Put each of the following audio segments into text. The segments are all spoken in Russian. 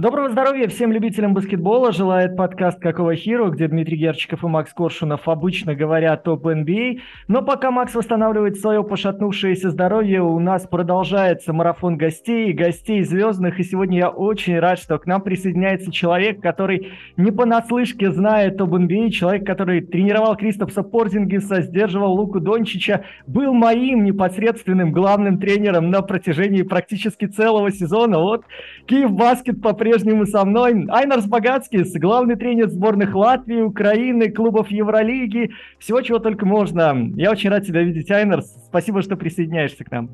Доброго здоровья всем любителям баскетбола. Желает подкаст «Какого хиру», где Дмитрий Герчиков и Макс Коршунов обычно говорят об NBA. Но пока Макс восстанавливает свое пошатнувшееся здоровье, у нас продолжается марафон гостей, гостей звездных. И сегодня я очень рад, что к нам присоединяется человек, который не понаслышке знает об NBA, человек, который тренировал Кристопса Порзингиса, сдерживал Луку Дончича, был моим непосредственным главным тренером на протяжении практически целого сезона. Вот Киев Баскет по по-прежнему со мной. Айнарс Богатскис, главный тренер сборных Латвии, Украины, клубов Евролиги, всего чего только можно. Я очень рад тебя видеть, Айнарс. Спасибо, что присоединяешься к нам.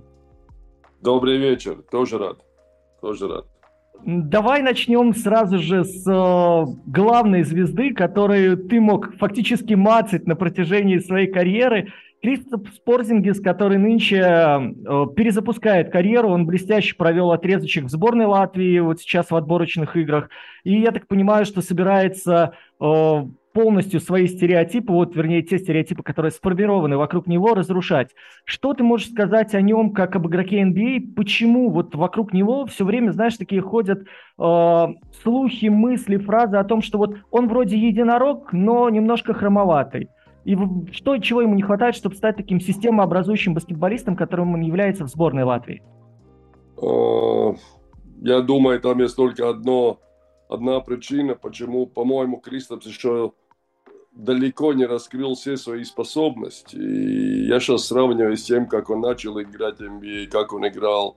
Добрый вечер, тоже рад, тоже рад. Давай начнем сразу же с э, главной звезды, которую ты мог фактически мацать на протяжении своей карьеры. Кристоф Спорзингис, который нынче э, перезапускает карьеру, он блестяще провел отрезочек в сборной Латвии, вот сейчас в отборочных играх. И я так понимаю, что собирается э, полностью свои стереотипы, вот, вернее, те стереотипы, которые сформированы вокруг него, разрушать. Что ты можешь сказать о нем, как об игроке NBA? А? Почему вот вокруг него все время, знаешь, такие ходят э, слухи, мысли, фразы о том, что вот он вроде единорог, но немножко хромоватый. И что, чего ему не хватает, чтобы стать таким системообразующим баскетболистом, которым он является в сборной Латвии? А, я думаю, там есть только одно, одна причина, почему, по-моему, Кристопс еще далеко не раскрыл все свои способности. И я сейчас сравниваю с тем, как он начал играть в NBA, как он играл,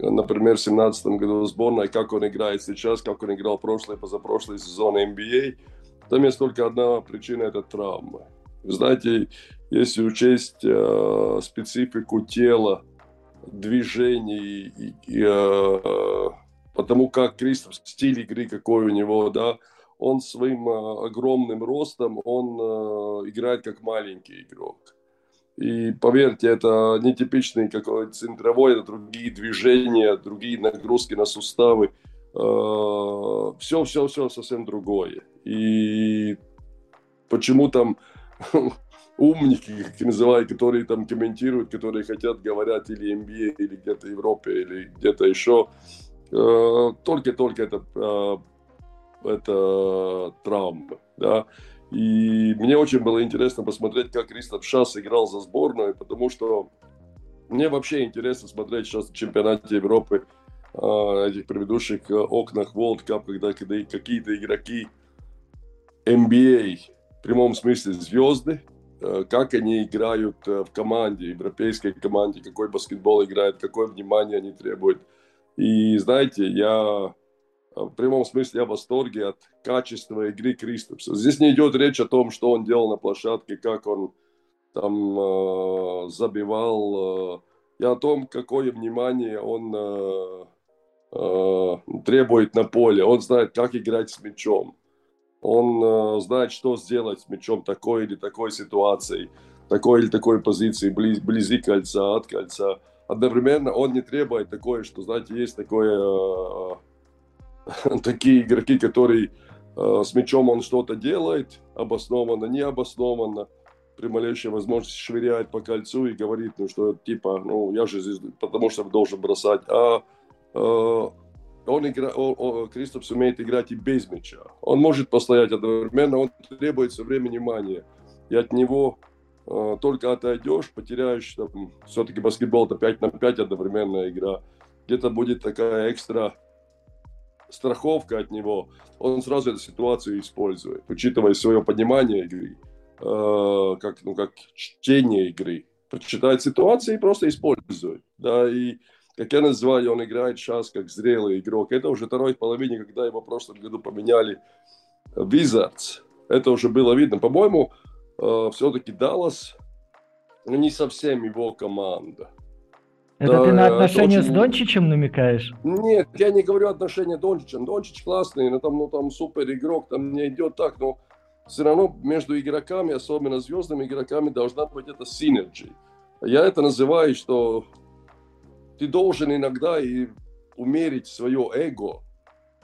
например, в 2017 году в сборной, как он играет сейчас, как он играл прошлый, позапрошлый сезон NBA. Там есть только одна причина – это Знаете, если учесть э, специфику тела, движений, и, и, э, потому как Кристоф, стиль игры какой у него, да, он своим э, огромным ростом, он э, играет как маленький игрок. И поверьте, это нетипичный какой-то центровой, это другие движения, другие нагрузки на суставы. Все, все, все совсем другое. И почему там умники, как называют, которые там комментируют, которые хотят, говорят или NBA, или где-то Европе, или где-то еще. Э, только-только это, э, это травма, да. И мне очень было интересно посмотреть, как Кристоф Шас играл за сборную, потому что мне вообще интересно смотреть сейчас в чемпионате Европы э, этих предыдущих окнах World Cup, когда какие-то игроки NBA прямом смысле звезды, э, как они играют э, в команде, европейской команде, какой баскетбол играет, какое внимание они требуют. И знаете, я э, в прямом смысле я в восторге от качества игры Кристопса. Здесь не идет речь о том, что он делал на площадке, как он там э, забивал. Э, я о том, какое внимание он э, э, требует на поле. Он знает, как играть с мячом он э, знает, что сделать с мячом такой или такой ситуации, такой или такой позиции, близ, близи кольца, от кольца. Одновременно он не требует такое, что, знаете, есть такое, э, такие игроки, которые э, с мячом он что-то делает, обоснованно, необоснованно, при малейшей возможности швыряет по кольцу и говорит, ну что, типа, ну я же здесь, потому что должен бросать. А э, он, игра, он, он, Кристопс умеет играть и без мяча. Он может постоять одновременно, он требует все время внимания. И от него э, только отойдешь, потеряешь, там, все-таки баскетбол это 5 на 5 одновременная игра. Где-то будет такая экстра страховка от него, он сразу эту ситуацию использует, учитывая свое понимание игры, э, как, ну, как чтение игры. Прочитает ситуацию и просто использует. Да, и как я называю, он играет сейчас как зрелый игрок. Это уже второй половине, когда его в прошлом году поменяли Wizards. Это уже было видно. По-моему, э, все-таки Даллас ну, не совсем его команда. Это да, ты на отношения очень... с Дончичем намекаешь? Нет, я не говорю отношения с Дончичем. Дончич классный, но там, ну, там супер игрок, там не идет так, но все равно между игроками, особенно звездными игроками, должна быть эта синергия. Я это называю, что ты должен иногда и умерить свое эго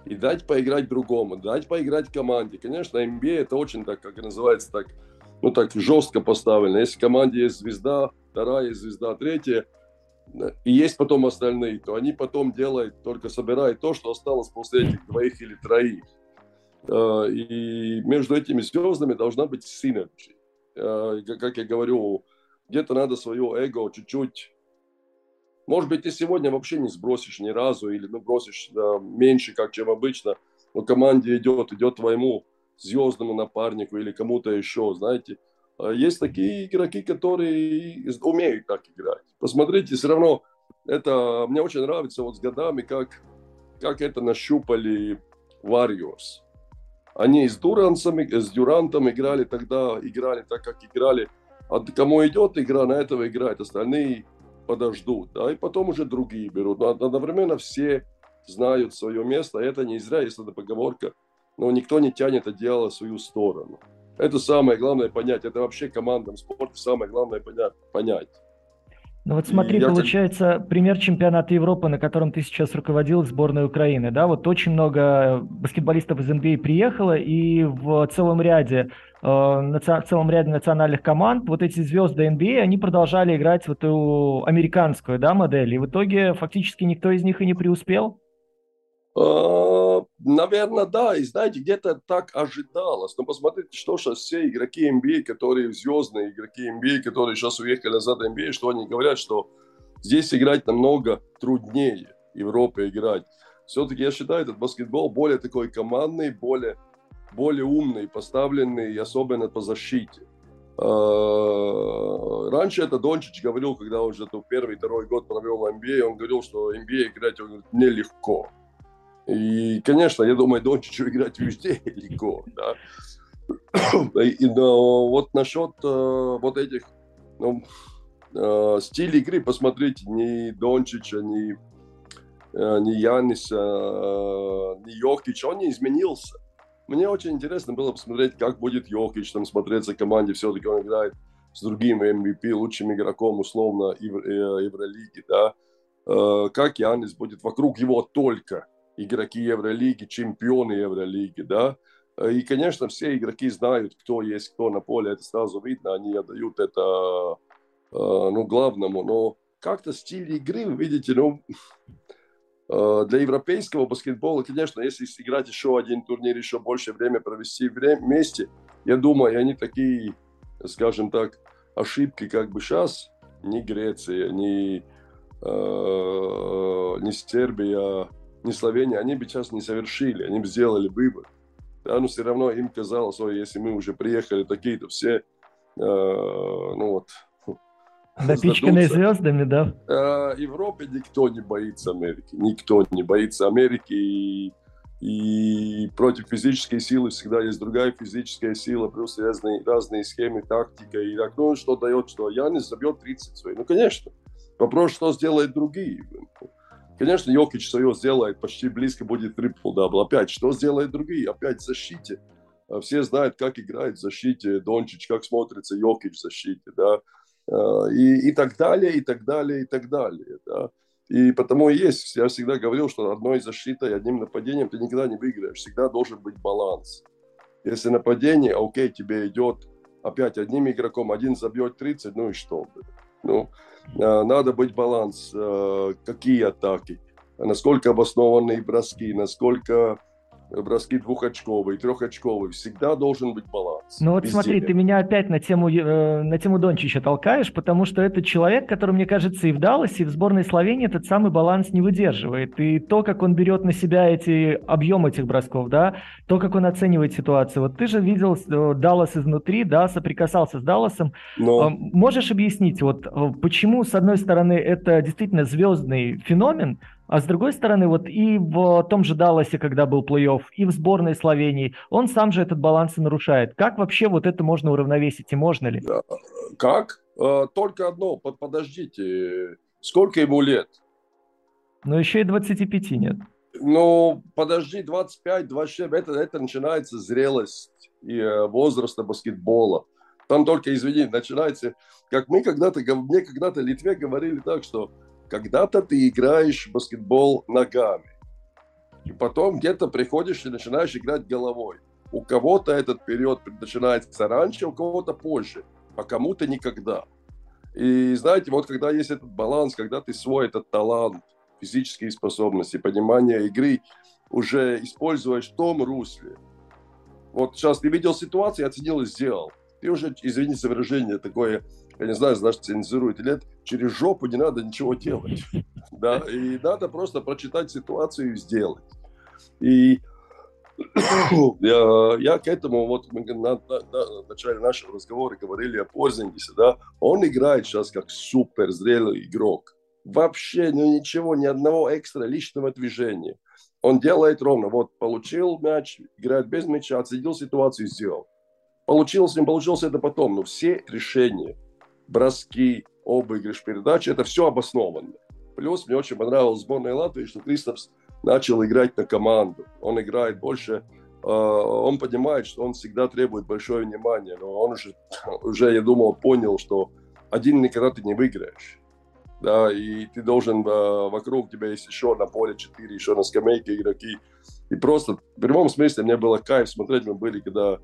и дать поиграть другому, дать поиграть команде. Конечно, NBA это очень так, как называется, так, ну так жестко поставлено. Если в команде есть звезда, вторая есть звезда, третья, и есть потом остальные, то они потом делают, только собирают то, что осталось после этих двоих или троих. Э, и между этими звездами должна быть синергия. Э, как я говорю, где-то надо свое эго чуть-чуть может быть, ты сегодня вообще не сбросишь ни разу, или ну, бросишь да, меньше, как чем обычно, но команде идет, идет твоему звездному напарнику или кому-то еще, знаете. А есть такие игроки, которые умеют так играть. Посмотрите, все равно это мне очень нравится вот с годами, как, как это нащупали Warriors. Они с Дурансом, с Дюрантом играли тогда, играли так, как играли. А кому идет игра, на этого играет. Остальные подождут, да, и потом уже другие берут. Но одновременно все знают свое место, это не зря, если это поговорка, но никто не тянет это дело в свою сторону. Это самое главное понять. Это вообще командном спорте самое главное понять. Ну вот смотри, я получается, как... пример чемпионата Европы, на котором ты сейчас руководил сборной Украины, да, вот очень много баскетболистов из NBA приехало, и в целом ряде э, в целом ряде национальных команд вот эти звезды NBA, они продолжали играть в эту американскую, да, модель, и в итоге фактически никто из них и не преуспел. А, Наверное, да. И знаете, где-то так ожидалось. Но посмотрите, что сейчас все игроки NBA, которые звездные игроки NBA, которые сейчас уехали назад в NBA, что они говорят, что здесь играть намного труднее Европе играть. Все-таки я считаю, этот баскетбол более такой командный, более, более умный, поставленный, особенно по защите. А, раньше это Дончич говорил, когда он уже первый, второй год провел в NBA, он говорил, что NBA играть нелегко. И, конечно, я думаю, Дончичу играть везде легко, да. И, но вот насчет э, вот этих ну, э, стилей игры, посмотрите, ни Дончича, ни, э, ни Яниса, э, ни Йокич, он не изменился. Мне очень интересно было посмотреть, как будет Йокич там смотреться команде. Все-таки он играет с другим MVP, лучшим игроком, условно, э, Евролиги, да. Э, как Янис будет вокруг его только игроки Евролиги, чемпионы Евролиги, да. И, конечно, все игроки знают, кто есть кто на поле, это сразу видно, они отдают это, э, ну, главному. Но как-то стиль игры, вы видите, ну, э, для европейского баскетбола, конечно, если сыграть еще один турнир, еще больше время провести вместе, я думаю, они такие, скажем так, ошибки, как бы сейчас, ни Греция, ни, э, ни Сербия, не Словения, они бы сейчас не совершили, они бы сделали выбор. Да, но все равно им казалось, ой, если мы уже приехали такие-то все, э, ну вот, Напичканные звездами, да? Э, Европе никто не боится Америки. Никто не боится Америки. И, и против физической силы всегда есть другая физическая сила, плюс разные, разные схемы, тактика. И так, ну, что дает, что Янис забьет 30 своих. Ну, конечно. Вопрос, что сделают другие. Конечно, Йокич свое сделает, почти близко будет трипл-дабл. Опять, что сделают другие? Опять в защите. А все знают, как играет в защите Дончич, как смотрится Йокич в защите, да, а, и, и так далее, и так далее, и так далее, да. И потому и есть, я всегда говорил, что одной защитой, одним нападением ты никогда не выиграешь, всегда должен быть баланс. Если нападение, окей, тебе идет опять одним игроком, один забьет 30, ну и что? Ну, надо быть баланс, э, какие атаки, насколько обоснованные броски, насколько броски двухочковые, трехочковые. Всегда должен быть баланс. Ну вот Везде. смотри, ты меня опять на тему, э, на тему Дончича толкаешь, потому что это человек, который, мне кажется, и в Далласе, и в сборной Словении этот самый баланс не выдерживает. И то, как он берет на себя эти объем этих бросков, да, то, как он оценивает ситуацию. Вот ты же видел э, Даллас изнутри, да, соприкасался с Далласом. Но... Можешь объяснить, вот э, почему, с одной стороны, это действительно звездный феномен, а с другой стороны, вот и в том же Далласе, когда был плей-офф, и в сборной Словении, он сам же этот баланс и нарушает. Как вообще вот это можно уравновесить и можно ли? Как? А, только одно, подождите, сколько ему лет? Ну, еще и 25 нет. Ну, подожди, 25, 27, это, это начинается зрелость и э, возраста баскетбола. Там только, извини, начинается, как мы когда-то, мне когда-то в Литве говорили так, что когда-то ты играешь в баскетбол ногами, и потом где-то приходишь и начинаешь играть головой. У кого-то этот период начинается раньше, у кого-то позже, а кому-то никогда. И знаете, вот когда есть этот баланс, когда ты свой этот талант, физические способности, понимание игры уже используешь в том русле. Вот сейчас ты видел ситуацию, оценил и сделал. Ты уже, извините за выражение, такое, я не знаю, знаешь, цензурует или нет, через жопу не надо ничего делать. Да, и надо просто прочитать ситуацию и сделать. И я, я к этому, вот мы на, на, на начале нашего разговора говорили о Порзингисе, да, он играет сейчас как супер зрелый игрок. Вообще ну, ничего, ни одного экстра личного движения. Он делает ровно, вот получил мяч, играет без мяча, отследил ситуацию, сделал. Получилось, не получилось, это потом, но все решения, броски, обыгрыш, передачи, это все обоснованно. Плюс мне очень понравилась сборная Латвии, что Кристофс начал играть на команду. Он играет больше, э, он понимает, что он всегда требует большое внимание, но он уже, уже, я думал, понял, что один никогда ты не выиграешь. Да, и ты должен, э, вокруг тебя есть еще на поле 4, еще на скамейке игроки. И просто, в прямом смысле, мне было кайф смотреть, мы были, когда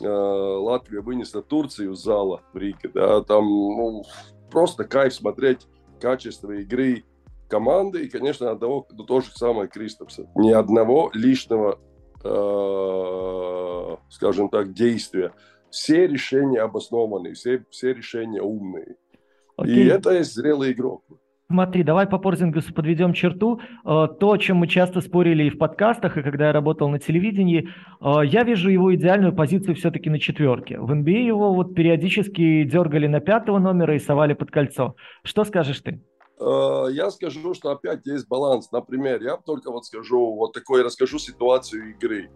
Латвия вынесла Турцию из зала в Риге, да, там, ну, просто кайф смотреть качество игры, команды и, конечно, одного, ну, то же самое Кристопса. Ни одного лишнего, э, скажем так, действия. Все решения обоснованы, все, все решения умные. Окей. И это есть зрелый игрок. Смотри, давай по Порзингусу подведем черту. Э, то, о чем мы часто спорили и в подкастах, и когда я работал на телевидении, э, я вижу его идеальную позицию все-таки на четверке. В NBA а его вот периодически дергали на пятого номера и совали под кольцо. Что скажешь ты? Э, я скажу, что опять есть баланс. Например, я только вот скажу, вот такой расскажу ситуацию игры.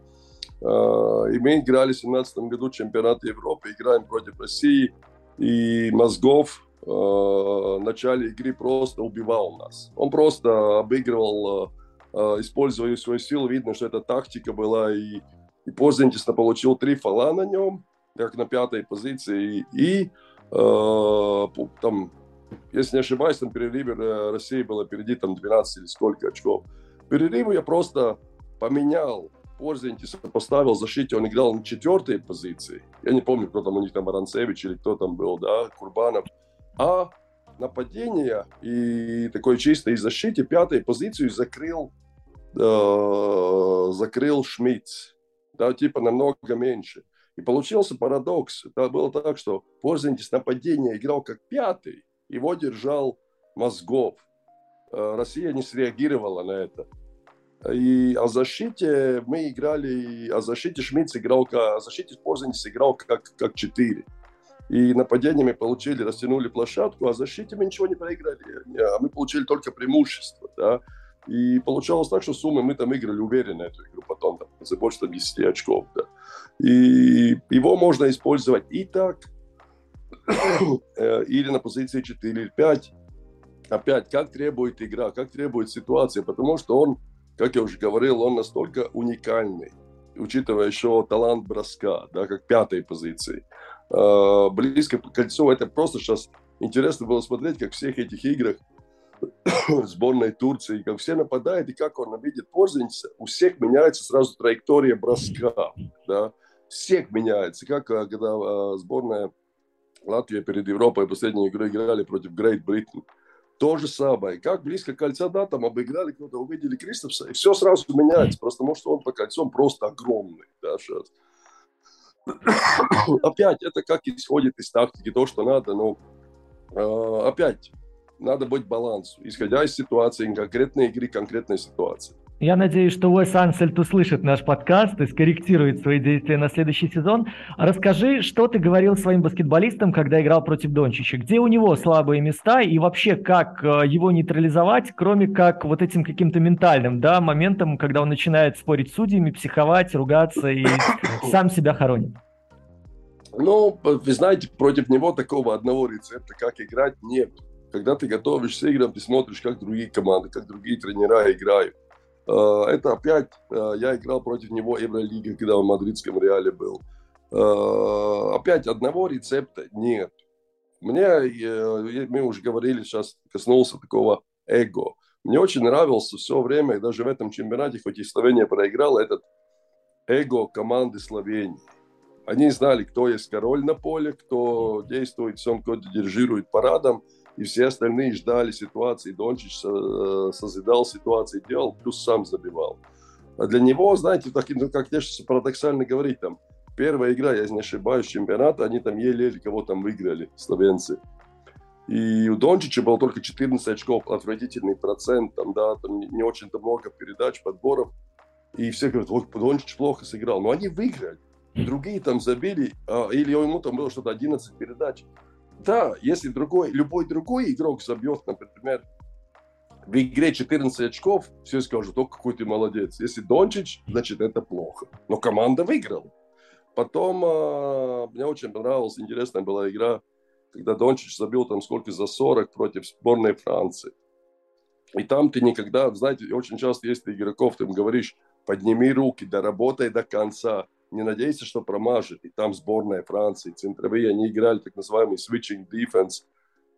И мы играли в 2017 году чемпионат Европы, играем против России, и Мозгов в начале игры просто убивал нас. Он просто обыгрывал, используя свою силу, видно, что это тактика была, и, и Позентис получил три фола на нем, как на пятой позиции, и там если не ошибаюсь, там перерыве э, России было впереди там 12 или сколько очков. Перерыву я просто поменял Порзентиса, поставил в защите, он играл на четвертой позиции. Я не помню, кто там у них там, Аранцевич или кто там был, да, Курбанов. А нападение и такой чистой защите пятой позицию закрыл, э, закрыл Шмидц. Да, типа намного меньше. И получился парадокс. Это было так, что Порзентис нападение играл как пятый, его держал Мозгов. Э, Россия не среагировала на это. И о защите мы играли, о защите Шмидц играл, о защите Порзенец играл как, как 4. И нападениями получили, растянули площадку, а защите мы ничего не проиграли. А мы получили только преимущество. Да? И получалось так, что суммы мы там играли уверенно эту игру потом, там, за больше там, 10 очков. Да? И его можно использовать и так, Э, или на позиции 4 или 5. Опять, как требует игра, как требует ситуация, потому что он, как я уже говорил, он настолько уникальный, учитывая еще талант броска, да, как пятой позиции. Э, близко к кольцу, это просто сейчас интересно было смотреть, как в всех этих играх сборной Турции, как все нападают, и как он видит пользоваться, у всех меняется сразу траектория броска, да, всех меняется, как э, когда сборная Латвия перед Европой последнюю игру играли против Great Britain. То же самое. Как близко кольца, да, там обыграли кто-то, увидели Кристопса, и все сразу меняется. Просто потому, что он по кольцом просто огромный. Да, сейчас. Опять, это как исходит из тактики, то, что надо, но э, опять, надо быть балансу, исходя из ситуации, конкретной игры, конкретной ситуации. Я надеюсь, что Уэс Ансельд услышит наш подкаст и скорректирует свои действия на следующий сезон. Расскажи, что ты говорил своим баскетболистам, когда играл против Дончича? Где у него слабые места и вообще как э, его нейтрализовать, кроме как вот этим каким-то ментальным да, моментом, когда он начинает спорить с судьями, психовать, ругаться и сам себя хоронит? Ну, вы знаете, против него такого одного рецепта, как играть, нет. Когда ты готовишься играм, ты смотришь, как другие команды, как другие тренера играют это опять, э, я играл против него Евролига, когда он в мадридском Реале был. Э, опять одного рецепта нет. Мне, мы уже говорили, сейчас коснулся такого эго. Мне очень нравился все время, даже в этом чемпионате, хоть и Словения проиграла, этот эго команды Словении. Они знали, кто есть король на поле, кто действует, всем, кто дирижирует парадом, и все остальные ждали ситуации. Дончич э, созидал ситуации, делал, плюс сам забивал. А для него, знаете, так, ну, как конечно, парадоксально говорить, там, первая игра, я не ошибаюсь, чемпионата, они там еле-еле кого там выиграли, словенцы. И у Дончича было только 14 очков, отвратительный процент, там, да, там не очень-то много передач, подборов. И все говорят, вот Дончич плохо сыграл. Но они выиграли. Другие там забили, а, или ему там было что-то 11 передач. Да, если другой, любой другой игрок забьет, например, в игре 14 очков, все скажут, о, какой ты молодец. Если Дончич, значит, это плохо. Но команда выиграла. Потом э, мне очень понравилась, интересная была игра, когда Дончич забил там сколько за 40 против сборной Франции. И там ты никогда, знаете, очень часто есть игроков, ты им говоришь, подними руки, доработай до конца, не надейся, что промажет. И там сборная Франции, центровые, они играли так называемый switching defense,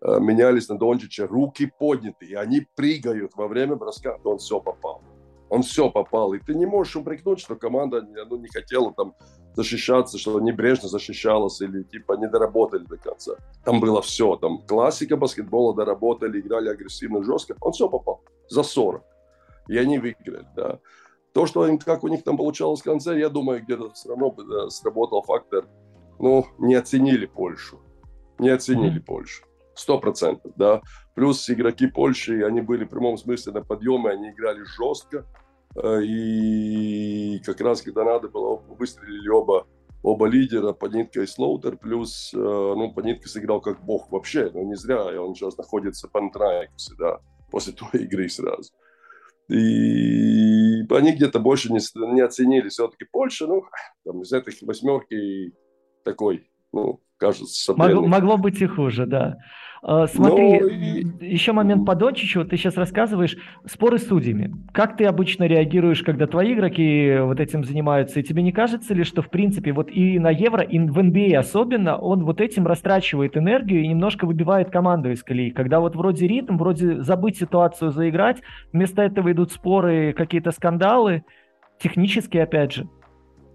э, менялись на Дончича, руки подняты, и они прыгают во время броска, он все попал он все попал. И ты не можешь упрекнуть, что команда ну, не хотела там защищаться, что небрежно защищалась или типа не доработали до конца. Там было все. Там классика баскетбола доработали, играли агрессивно, жестко. Он все попал. За 40. И они выиграли, да. То, что им, как у них там получалось в конце, я думаю, где-то все равно да, сработал фактор, ну, не оценили Польшу. Не оценили mm-hmm. Польшу. Сто процентов, да. Плюс игроки Польши, они были в прямом смысле на подъеме, они играли жестко. Э, и как раз, когда надо было, выстрелили оба, оба лидера, Панитка и Слоутер, плюс, э, ну, Панитка сыграл как бог вообще, но не зря, и он сейчас находится в Пантрайксе, да, после той игры сразу. И они где-то больше не, не оценили все-таки Польша, ну, там, из этой восьмерки такой, ну, кажется, Могло, могло быть и хуже, да. А, смотри, Но... еще момент по Дончичу. Ты сейчас рассказываешь споры с судьями. Как ты обычно реагируешь, когда твои игроки вот этим занимаются? И тебе не кажется ли, что в принципе вот и на Евро, и в NBA а особенно, он вот этим растрачивает энергию и немножко выбивает команду из колеи? Когда вот вроде ритм, вроде забыть ситуацию, заиграть, вместо этого идут споры, какие-то скандалы, технически опять же.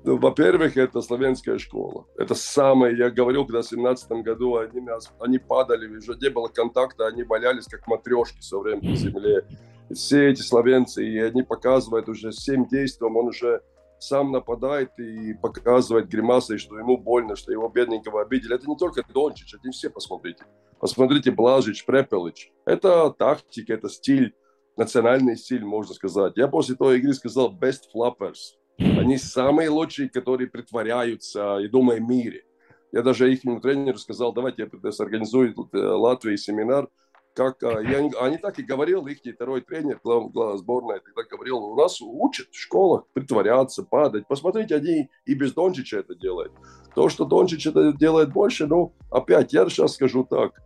Ну, во-первых, это славянская школа. Это самое, я говорил, когда в 17 году они, они падали, не было контакта, они валялись как матрешки все время по земле. И все эти славянцы, и они показывают уже всем действием, он уже сам нападает и показывает гримасой, что ему больно, что его бедненького обидели. Это не только Дончич, это не все посмотрите. Посмотрите Блажич, Препелыч. Это тактика, это стиль, национальный стиль, можно сказать. Я после той игры сказал best flappers. Они самые лучшие, которые притворяются и думают о мире. Я даже их тренеру сказал, давайте я организую э, Латвии семинар, как а, я, они так и говорил, их второй тренер, глав, глава сборной, тогда говорил, у нас учат в школах притворяться, падать. Посмотрите, они и без Дончича это делают. То, что Дончич это делает больше, ну, опять, я сейчас скажу так,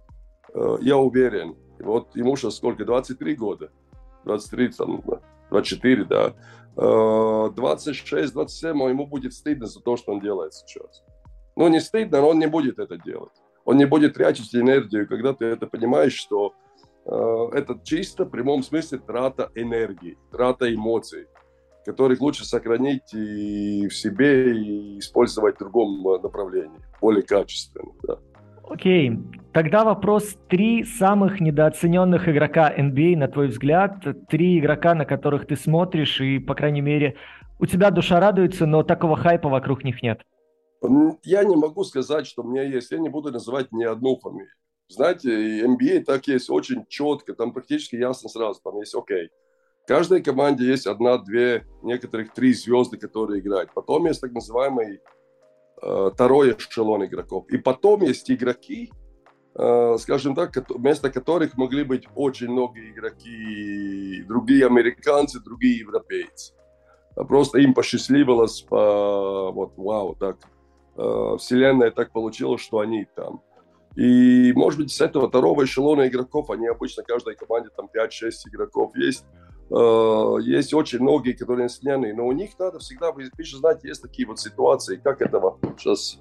э, я уверен, вот ему сейчас сколько, 23 года, 23, там, 24, да, 26-27, ему будет стыдно за то, что он делает сейчас. Ну, не стыдно, но он не будет это делать. Он не будет тратить энергию, когда ты это понимаешь, что э, это чисто в прямом смысле трата энергии, трата эмоций, которых лучше сохранить и в себе и использовать в другом направлении, более качественно. Да. Окей, тогда вопрос. Три самых недооцененных игрока NBA, на твой взгляд, три игрока, на которых ты смотришь, и, по крайней мере, у тебя душа радуется, но такого хайпа вокруг них нет. Я не могу сказать, что у меня есть. Я не буду называть ни одну фамилию. Знаете, NBA так есть очень четко, там практически ясно сразу, там есть окей. В каждой команде есть одна, две, некоторых три звезды, которые играют. Потом есть так называемый второй эшелон игроков. И потом есть игроки, э, скажем так, вместо которых могли быть очень многие игроки, другие американцы, другие европейцы. А просто им посчастливилось, по, вот, вау, так, э, вселенная так получилась, что они там. И, может быть, с этого второго эшелона игроков, они обычно, каждой команде там 5-6 игроков есть, Э, есть очень многие, которые несменные, но у них надо всегда, вы же знаете, есть такие вот ситуации, как этого, сейчас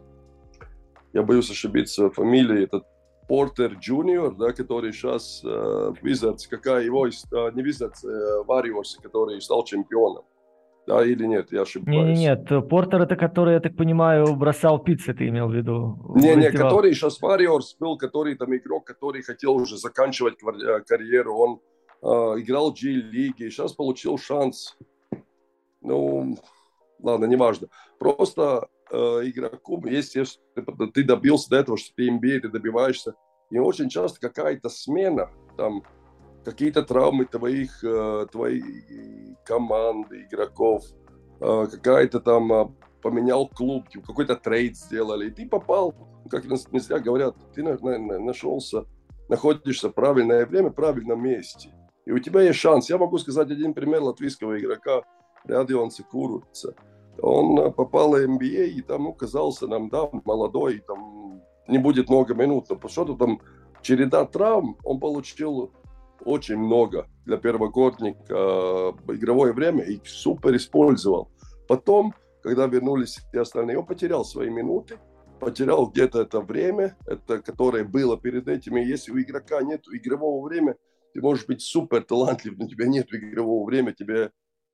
я боюсь ошибиться фамилией, этот Портер Джуниор, да, который сейчас э, в Wizards, какая его, э, не Wizards, э, Warriors, который стал чемпионом. Да, или нет, я ошибаюсь. Нет, нет, Портер это который, я так понимаю, бросал пиццы, ты имел в виду? Не, не, который сейчас Warriors был, который там игрок, который хотел уже заканчивать э, карьеру, он э, играл в G-лиге, сейчас получил шанс. Ну, ладно, неважно. Просто э, игроку, если ты добился до этого, что ты NBA, ты добиваешься, и очень часто какая-то смена, там, какие-то травмы твоих, э, твоей команды, игроков, э, какая-то там э, поменял клуб, какой-то трейд сделали, и ты попал, как не говорят, ты нашелся, находишься в правильное время, в правильном месте. И у тебя есть шанс. Я могу сказать один пример латвийского игрока, Радион Секуруца. Он попал в NBA и там ну, казался нам, да, молодой, там не будет много минут, но что-то там череда травм, он получил очень много для первогодника э, игровое время и супер использовал. Потом, когда вернулись все остальные, он потерял свои минуты, потерял где-то это время, это, которое было перед этим. И если у игрока нет игрового времени, ты можешь быть супер талантлив, но у тебя нет игрового времени, тебе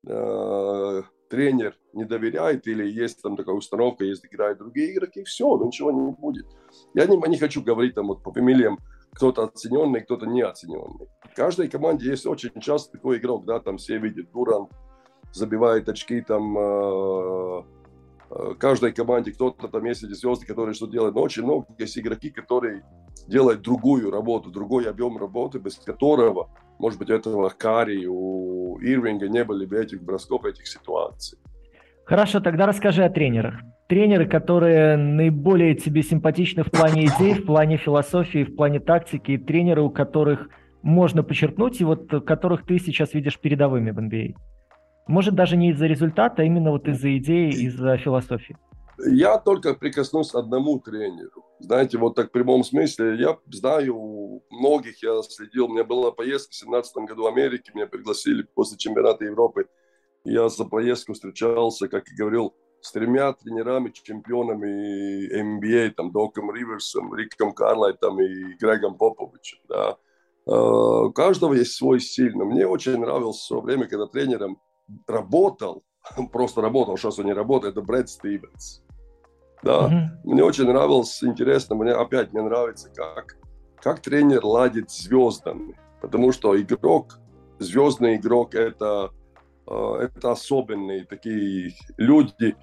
э, тренер не доверяет или есть там такая установка, если играют другие игроки, все, ничего не будет. Я не, не хочу говорить там вот по фамилиям, кто-то оцененный, кто-то неоцененный. В каждой команде есть очень часто такой игрок, да, там все видят, Дурант забивает очки, там э, каждой команде кто-то там есть эти звезды, которые что делают, но очень много есть игроки, которые делают другую работу, другой объем работы, без которого, может быть, этого Кари, у Ирвинга не были бы этих бросков, этих ситуаций. Хорошо, тогда расскажи о тренерах. Тренеры, которые наиболее тебе симпатичны в плане идей, в плане философии, в плане тактики, и тренеры, у которых можно подчеркнуть, и вот которых ты сейчас видишь передовыми в NBA. Может, даже не из-за результата, а именно вот из-за идеи, из-за философии. Я только прикоснусь к одному тренеру. Знаете, вот так в прямом смысле. Я знаю многих, я следил. У меня была поездка в 2017 году в Америке. Меня пригласили после чемпионата Европы я за поездку встречался, как и говорил, с тремя тренерами, чемпионами NBA, там, Доком Риверсом, Риком Карлайтом и Грегом Поповичем, да. А, у каждого есть свой стиль, но мне очень нравилось в свое время, когда тренером работал, просто работал, сейчас он не работает, это Брэд Стивенс. Да, mm-hmm. мне очень нравилось, интересно, мне опять мне нравится, как, как тренер ладит звездами, потому что игрок, звездный игрок, это Э, это особенные такие люди, э,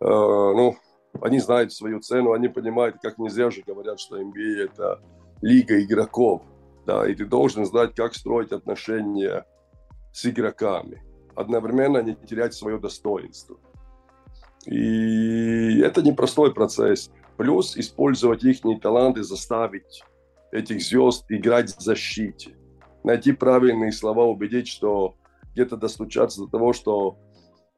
ну, они знают свою цену, они понимают, как не зря же говорят, что NBA – это лига игроков, да, и ты должен знать, как строить отношения с игроками, одновременно не терять свое достоинство. И это непростой процесс. Плюс использовать их таланты, заставить этих звезд играть в защите. Найти правильные слова, убедить, что где-то достучаться до того, что,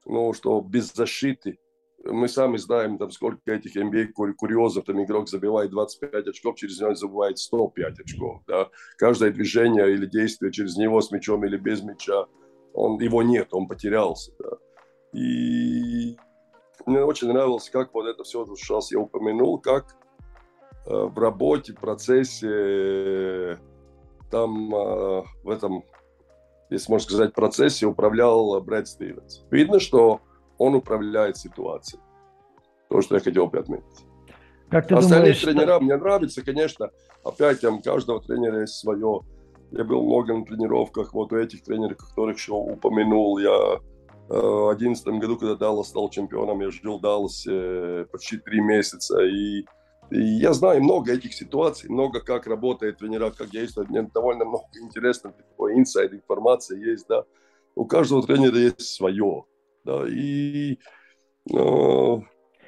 ну, что без защиты мы сами знаем, там, сколько этих NBA курьезов, там игрок забивает 25 очков, через него забывает 105 очков, да. Каждое движение или действие через него с мячом или без мяча, он, его нет, он потерялся, да. И мне очень нравилось, как вот это все, сейчас я упомянул, как э, в работе, в процессе, там э, в этом если можно сказать, процессе управлял Брэд Стивенс. Видно, что он управляет ситуацией. То, что я хотел бы отметить. Как ты Остальные думаешь, тренера, что... мне нравится, конечно, опять там каждого тренера есть свое. Я был много на тренировках, вот у этих тренеров, которых еще упомянул. Я э, в 2011 году, когда Даллас стал чемпионом, я жил в Далласе почти три месяца, и и я знаю много этих ситуаций, много как работает тренера, как действует. Мне довольно много интересного такой инсайд информации есть, да. У каждого тренера есть свое, да, и э,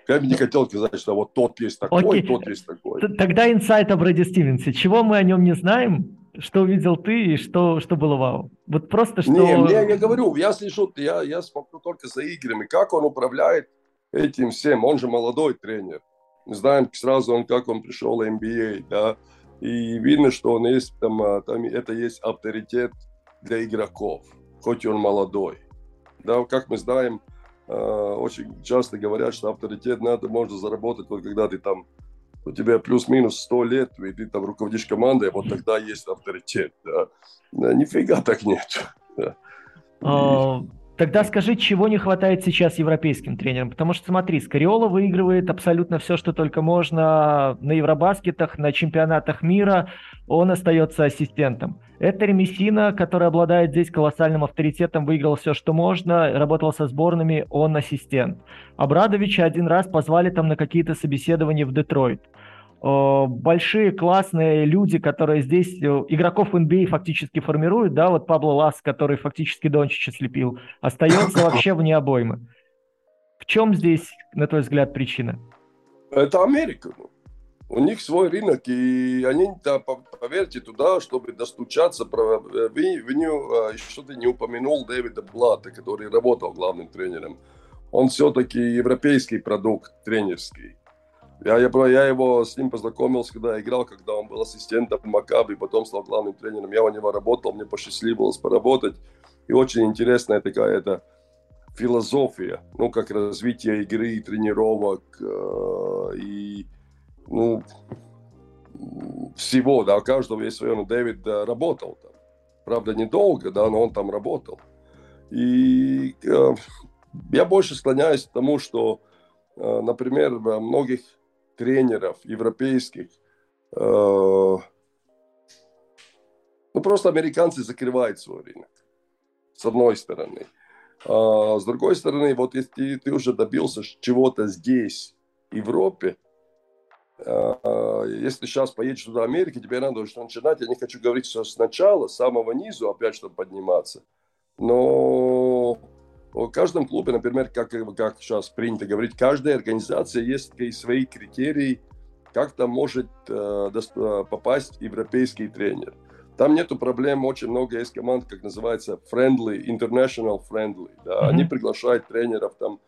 я бы не хотел сказать, что вот тот есть такой, Окей. тот есть такой. Тогда инсайт о Брэде Стивенсе. Чего мы о нем не знаем? Что увидел ты и что, что было вау? Вот просто что... Не, я говорю, я слышу, я, я смотрю только за играми. Как он управляет этим всем? Он же молодой тренер знаем сразу, он, как он пришел в NBA, да, и видно, что он есть, там, а, там это есть авторитет для игроков, хоть он молодой. Да, как мы знаем, а, очень часто говорят, что авторитет надо, можно заработать, вот когда ты там, у тебя плюс-минус 100 лет, и ты там руководишь командой, вот тогда есть авторитет. Да. Нифига так нет. А, Тогда скажи, чего не хватает сейчас европейским тренерам? Потому что смотри, Скариола выигрывает абсолютно все, что только можно на Евробаскетах, на чемпионатах мира. Он остается ассистентом. Это Ремесина, который обладает здесь колоссальным авторитетом, выиграл все, что можно, работал со сборными, он ассистент. Абрадовича один раз позвали там на какие-то собеседования в Детройт. Э, большие классные люди, которые здесь э, игроков NBA а фактически формируют, да, вот Пабло Лас, который фактически Дончича слепил, остается вообще вне обоймы. В чем здесь, на твой взгляд, причина? Это Америка. У них свой рынок, и они, да, поверьте, туда, чтобы достучаться, вы, вы не, а, что ты не упомянул Дэвида Блата, который работал главным тренером. Он все-таки европейский продукт тренерский. Я, я, я его с ним познакомился, когда я играл, когда он был ассистентом Макаби, потом стал главным тренером. Я у него работал, мне посчастливилось поработать. И очень интересная такая это философия, ну, как развитие игры, тренировок э, и, ну, всего, да, у каждого есть свое. Но Дэвид да, работал там. Правда, недолго, да, но он там работал. И э, я больше склоняюсь к тому, что, э, например, многих тренеров европейских. Э, ну, просто американцы закрывают свой рынок, с одной стороны. А с другой стороны, вот если ты уже добился чего-то здесь, в Европе, э, если сейчас поедешь туда, Америке, тебе надо что начинать. Я не хочу говорить, что сначала, с самого низу, опять, чтобы подниматься. Но в каждом клубе, например, как, как сейчас принято говорить, каждая организация есть свои критерии, как там может э, э, попасть европейский тренер. Там нету проблем, очень много есть команд, как называется, friendly, international friendly. Да? Mm-hmm. Они приглашают тренеров, там,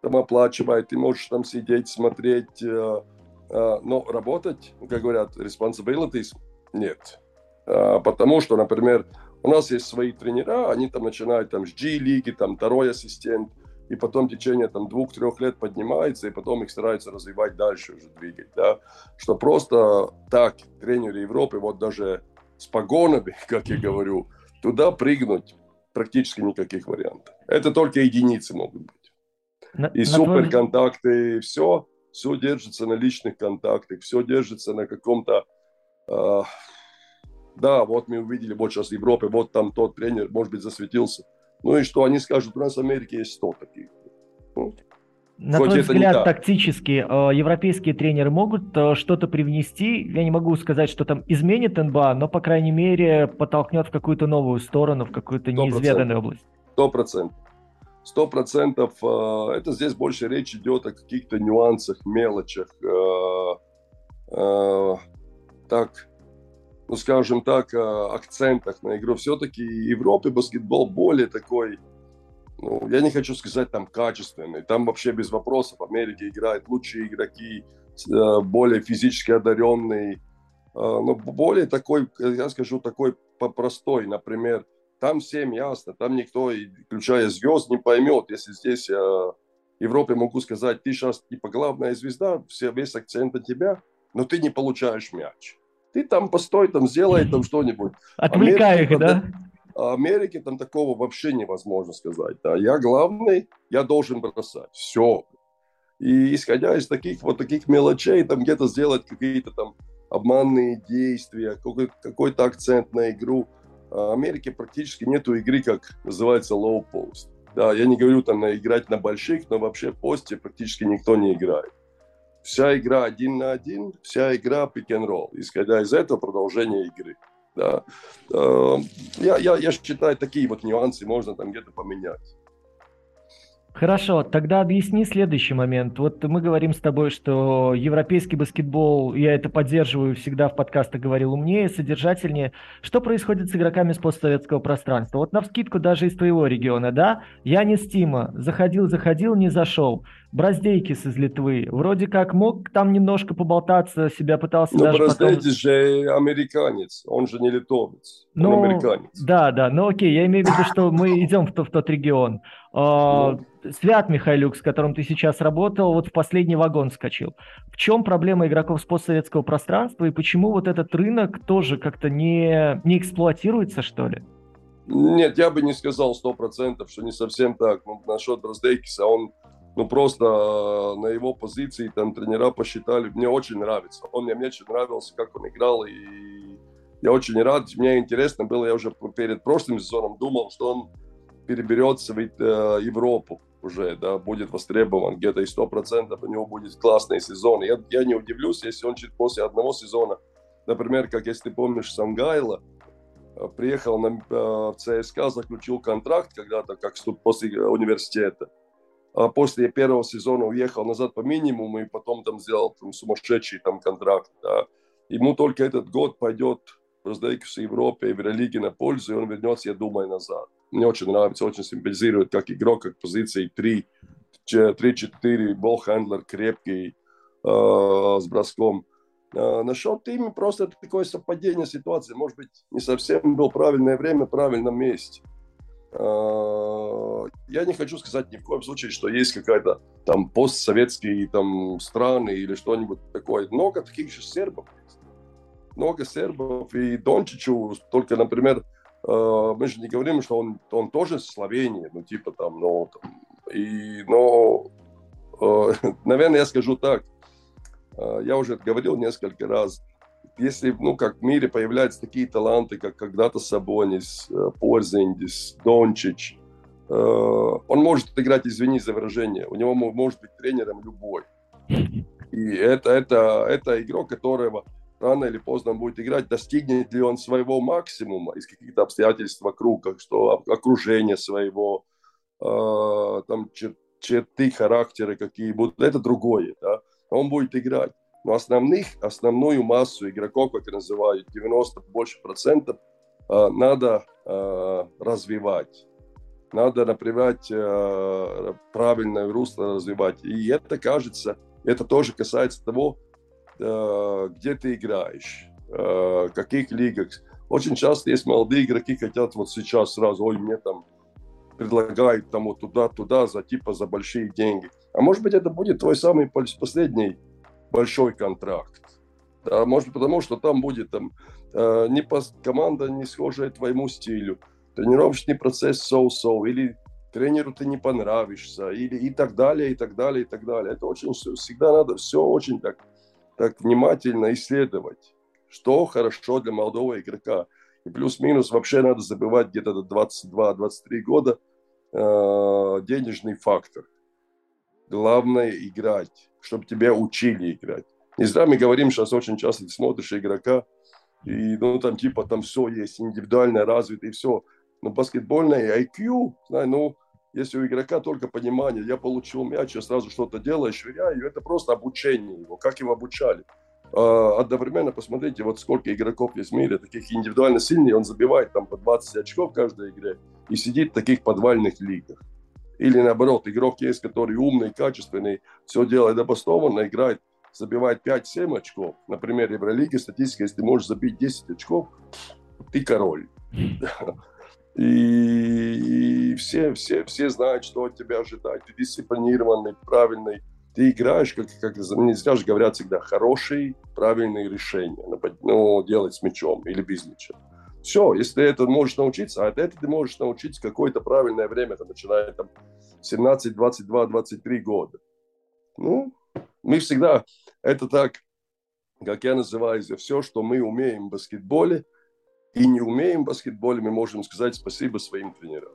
там оплачивают, ты можешь там сидеть, смотреть, э, э, но работать, как говорят, responsibilities нет. Э, потому что, например, у нас есть свои тренера, они там начинают там с G-лиги, там второй ассистент, и потом в течение там двух-трех лет поднимается, и потом их стараются развивать дальше уже двигать, да, что просто так тренеры Европы, вот даже с погонами, как я говорю, туда прыгнуть практически никаких вариантов. Это только единицы могут быть. На, и суперконтакты, и все, все держится на личных контактах, все держится на каком-то э, да, вот мы увидели вот сейчас в Европе, вот там тот тренер, может быть, засветился. Ну и что они скажут, у нас в Америке есть 100 таких. Ну, на твой взгляд, тактически э, европейские тренеры могут э, что-то привнести? Я не могу сказать, что там изменит НБА, но, по крайней мере, подтолкнет в какую-то новую сторону, в какую-то неизведанную область. Сто процентов. Сто процентов. Э, это здесь больше речь идет о каких-то нюансах, мелочах. Так, ну, скажем так, э, акцентах на игру. Все-таки Европе баскетбол более такой, ну, я не хочу сказать там качественный. Там вообще без вопросов в Америке играют лучшие игроки, э, более физически одаренные. Э, но более такой, я скажу, такой простой. Например, там всем ясно, там никто, включая звезд, не поймет, если здесь Европе могу сказать, ты сейчас типа главная звезда, все, весь акцент на тебя, но ты не получаешь мяч ты там постой, там сделай там что-нибудь. Отвлекай их, да? Америке там такого вообще невозможно сказать. Да. Я главный, я должен бросать. Все. И исходя из таких вот таких мелочей, там где-то сделать какие-то там обманные действия, какой- какой-то акцент на игру. А Америке практически нету игры, как называется low post. Да, я не говорю там играть на больших, но вообще в посте практически никто не играет вся игра один на один, вся игра roll. Исходя из этого продолжение игры. Да. Э, я, я, я считаю, такие вот нюансы можно там где-то поменять. Хорошо, тогда объясни следующий момент. Вот мы говорим с тобой, что европейский баскетбол, я это поддерживаю, всегда в подкастах говорил умнее, содержательнее. Что происходит с игроками с постсоветского пространства? Вот на вскидку даже из твоего региона, да? Я не Стима, заходил, заходил, не зашел. Браздейкис из Литвы. Вроде как мог там немножко поболтаться, себя пытался Но даже Браздейкис потом... же американец, он же не литовец, ну, он американец. Да, да, ну окей, я имею в виду, что мы идем в, в тот регион. А, ну. Свят Михайлюк, с которым ты сейчас работал, вот в последний вагон скачил. В чем проблема игроков с постсоветского пространства и почему вот этот рынок тоже как-то не, не эксплуатируется, что ли? Нет, я бы не сказал сто процентов, что не совсем так. Ну, насчет Браздейкиса, он ну просто э, на его позиции там тренера посчитали, мне очень нравится. Он мне, мне очень нравился, как он играл, и я очень рад. Мне интересно было, я уже перед прошлым сезоном думал, что он переберется в э, Европу уже, да, будет востребован где-то и сто процентов у него будет классный сезон. Я, я не удивлюсь, если он чуть после одного сезона, например, как если ты помнишь Сангайла, э, приехал на, в ЦСКА, заключил контракт когда-то, как после университета после первого сезона уехал назад по минимуму и потом там сделал там, сумасшедший там контракт. Да. Ему только этот год пойдет раздайка в Европе и в религии на пользу, и он вернется, я думаю, назад. Мне очень нравится, очень симпатизирует как игрок, как позиции 3, 3-4, болхендлер крепкий, э, с броском. Э, насчет имени просто такое совпадение ситуации. Может быть, не совсем был правильное время, правильном месте. Э, я не хочу сказать ни в коем случае, что есть какая-то там постсоветские там страны или что-нибудь такое. Много таких же сербов. Много сербов. И Дончичу только, например, э, мы же не говорим, что он, он тоже с Словении, ну типа там, ну, там, и, но, э, наверное, я скажу так, я уже говорил несколько раз, если, ну, как в мире появляются такие таланты, как когда-то Сабонис, э, Порзиндис, Дончич, э, он может играть, извини за выражение, у него может быть тренером любой. И это, это, это игрок, которого рано или поздно он будет играть, достигнет ли он своего максимума из каких-то обстоятельств вокруг, как что окружение своего, э, там черты характера какие будут, это другое, да? он будет играть. Но основных, основную массу игроков, как называют, 90 больше процентов, э, надо э, развивать. Надо, например, э, правильное русло развивать. И это, кажется, это тоже касается того, где ты играешь, в каких лигах. Очень часто есть молодые игроки, хотят вот сейчас сразу, ой, мне там предлагают вот туда-туда за типа за большие деньги. А может быть это будет твой самый последний большой контракт. Да, может потому, что там будет там, э, не по, команда не схожая твоему стилю, тренировочный процесс соу-соу, или тренеру ты не понравишься, или и так далее, и так далее, и так далее. Это очень всегда надо все очень так, так внимательно исследовать, что хорошо для молодого игрока. И плюс-минус вообще надо забывать где-то до 22-23 года э, денежный фактор. Главное играть чтобы тебя учили играть. Не зря мы говорим сейчас очень часто, ты смотришь игрока, и ну там типа там все есть, индивидуально развитый, и все. Но баскетбольное IQ, знаю, ну, если у игрока только понимание, я получил мяч, я сразу что-то делаю, швыряю, это просто обучение его, как его обучали. А, одновременно посмотрите, вот сколько игроков есть в мире, таких индивидуально сильных, он забивает там по 20 очков в каждой игре и сидит в таких подвальных лигах. Или наоборот, игрок есть, который умный, качественный, все делает обоснованно, играет, забивает 5-7 очков. Например, в Евролиге статистика, если ты можешь забить 10 очков, ты король. И все, все, все знают, что от тебя ожидать. Ты дисциплинированный, правильный. Ты играешь, как, как не зря же говорят всегда, хорошие, правильные решения. Ну, делать с мячом или без мяча. Все, если ты это можешь научиться, а это ты можешь научиться какое-то правильное время, там, начиная там 17, 22, 23 года. Ну, мы всегда, это так, как я называю, за все, что мы умеем в баскетболе и не умеем в баскетболе, мы можем сказать спасибо своим тренерам.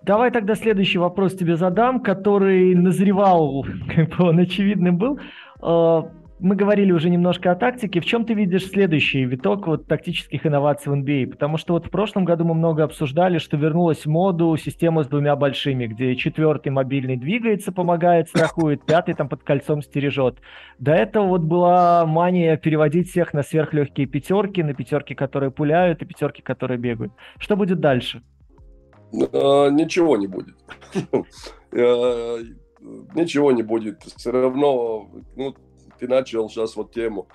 Давай тогда следующий вопрос тебе задам, который назревал, как бы он очевидным был. А, мы говорили уже немножко о тактике. В чем ты видишь следующий виток вот тактических инноваций в NBA? Потому что вот в прошлом году мы много обсуждали, что вернулась в моду система с двумя большими, где четвертый мобильный двигается, помогает, страхует, пятый там под кольцом стережет. До этого вот была мания переводить всех на сверхлегкие пятерки, на пятерки, которые пуляют, и пятерки, которые бегают. Что будет дальше? А, ничего не будет. А, ничего не будет. Все равно, ну, ты начал сейчас вот тему,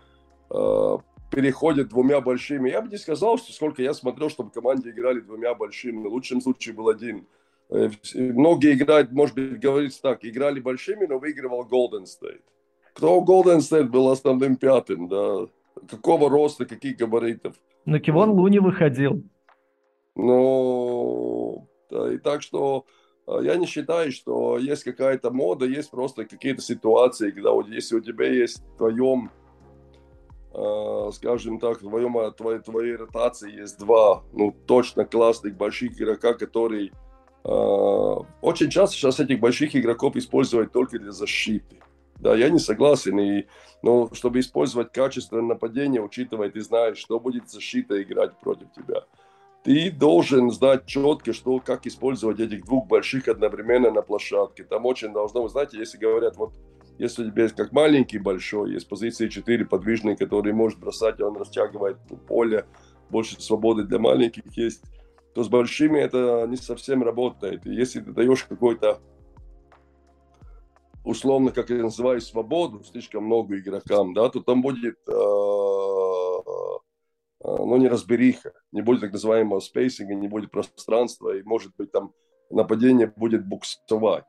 э, переходит двумя большими. Я бы не сказал, что сколько я смотрел, чтобы команде играли двумя большими. В лучшем случае был один. Э, многие играют, может быть, говорится так, играли большими, но выигрывал Golden State. Кто Golden State был основным пятым, да? Какого роста, каких габаритов? Но Кивон Луни выходил. Ну, и так что я не считаю, что есть какая-то мода, есть просто какие-то ситуации, когда вот если у тебя есть в твоем, э, скажем так, в твоем, а, твоей, твоей ротации есть два, ну, точно классных больших игрока, которые э, очень часто сейчас этих больших игроков используют только для защиты. Да, я не согласен. И, но чтобы использовать качественное нападение, учитывая, ты знаешь, что будет защита играть против тебя ты должен знать четко, что, как использовать этих двух больших одновременно на площадке. Там очень должно, вы знаете, если говорят, вот если у тебя есть как маленький большой, есть позиции 4 подвижные, которые может бросать, он растягивает поле, больше свободы для маленьких есть, то с большими это не совсем работает. И если ты даешь какой-то условно, как я называю, свободу слишком много игрокам, да, то там будет э, но не разбериха, не будет так называемого спейсинга, не будет пространства, и, может быть, там нападение будет буксовать.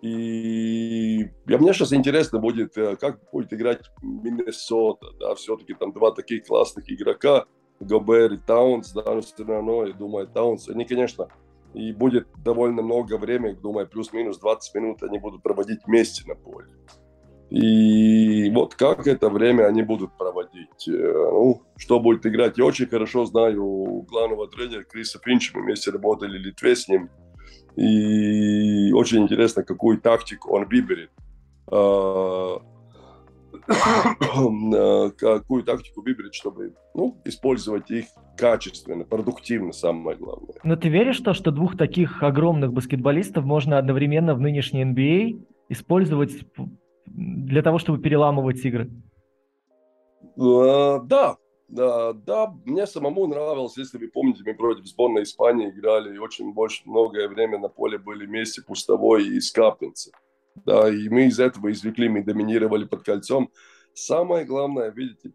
И я, мне сейчас интересно будет, э, как будет играть Миннесота, да, все-таки там два таких классных игрока, Гобер и Таунс, да, все равно, я думаю, Таунс, они, конечно, и будет довольно много времени, думаю, плюс-минус 20 минут они будут проводить вместе на поле. И вот как это время они будут проводить. Э, ну, что будет играть, я очень хорошо знаю главного тренера Криса Финча, мы вместе работали в Литве с ним. И очень интересно, какую тактику он выберет. А, какую тактику выберет, чтобы ну, использовать их качественно, продуктивно, самое главное. Но ты веришь то, что двух таких огромных баскетболистов можно одновременно в нынешней NBA а использовать для того, чтобы переламывать игры? Uh, да, да, да, мне самому нравилось, если вы помните, мы против сборной Испании играли, и очень больше, многое время на поле были вместе Пустовой и Скапинцы. Да, и мы из этого извлекли, мы доминировали под кольцом. Самое главное, видите,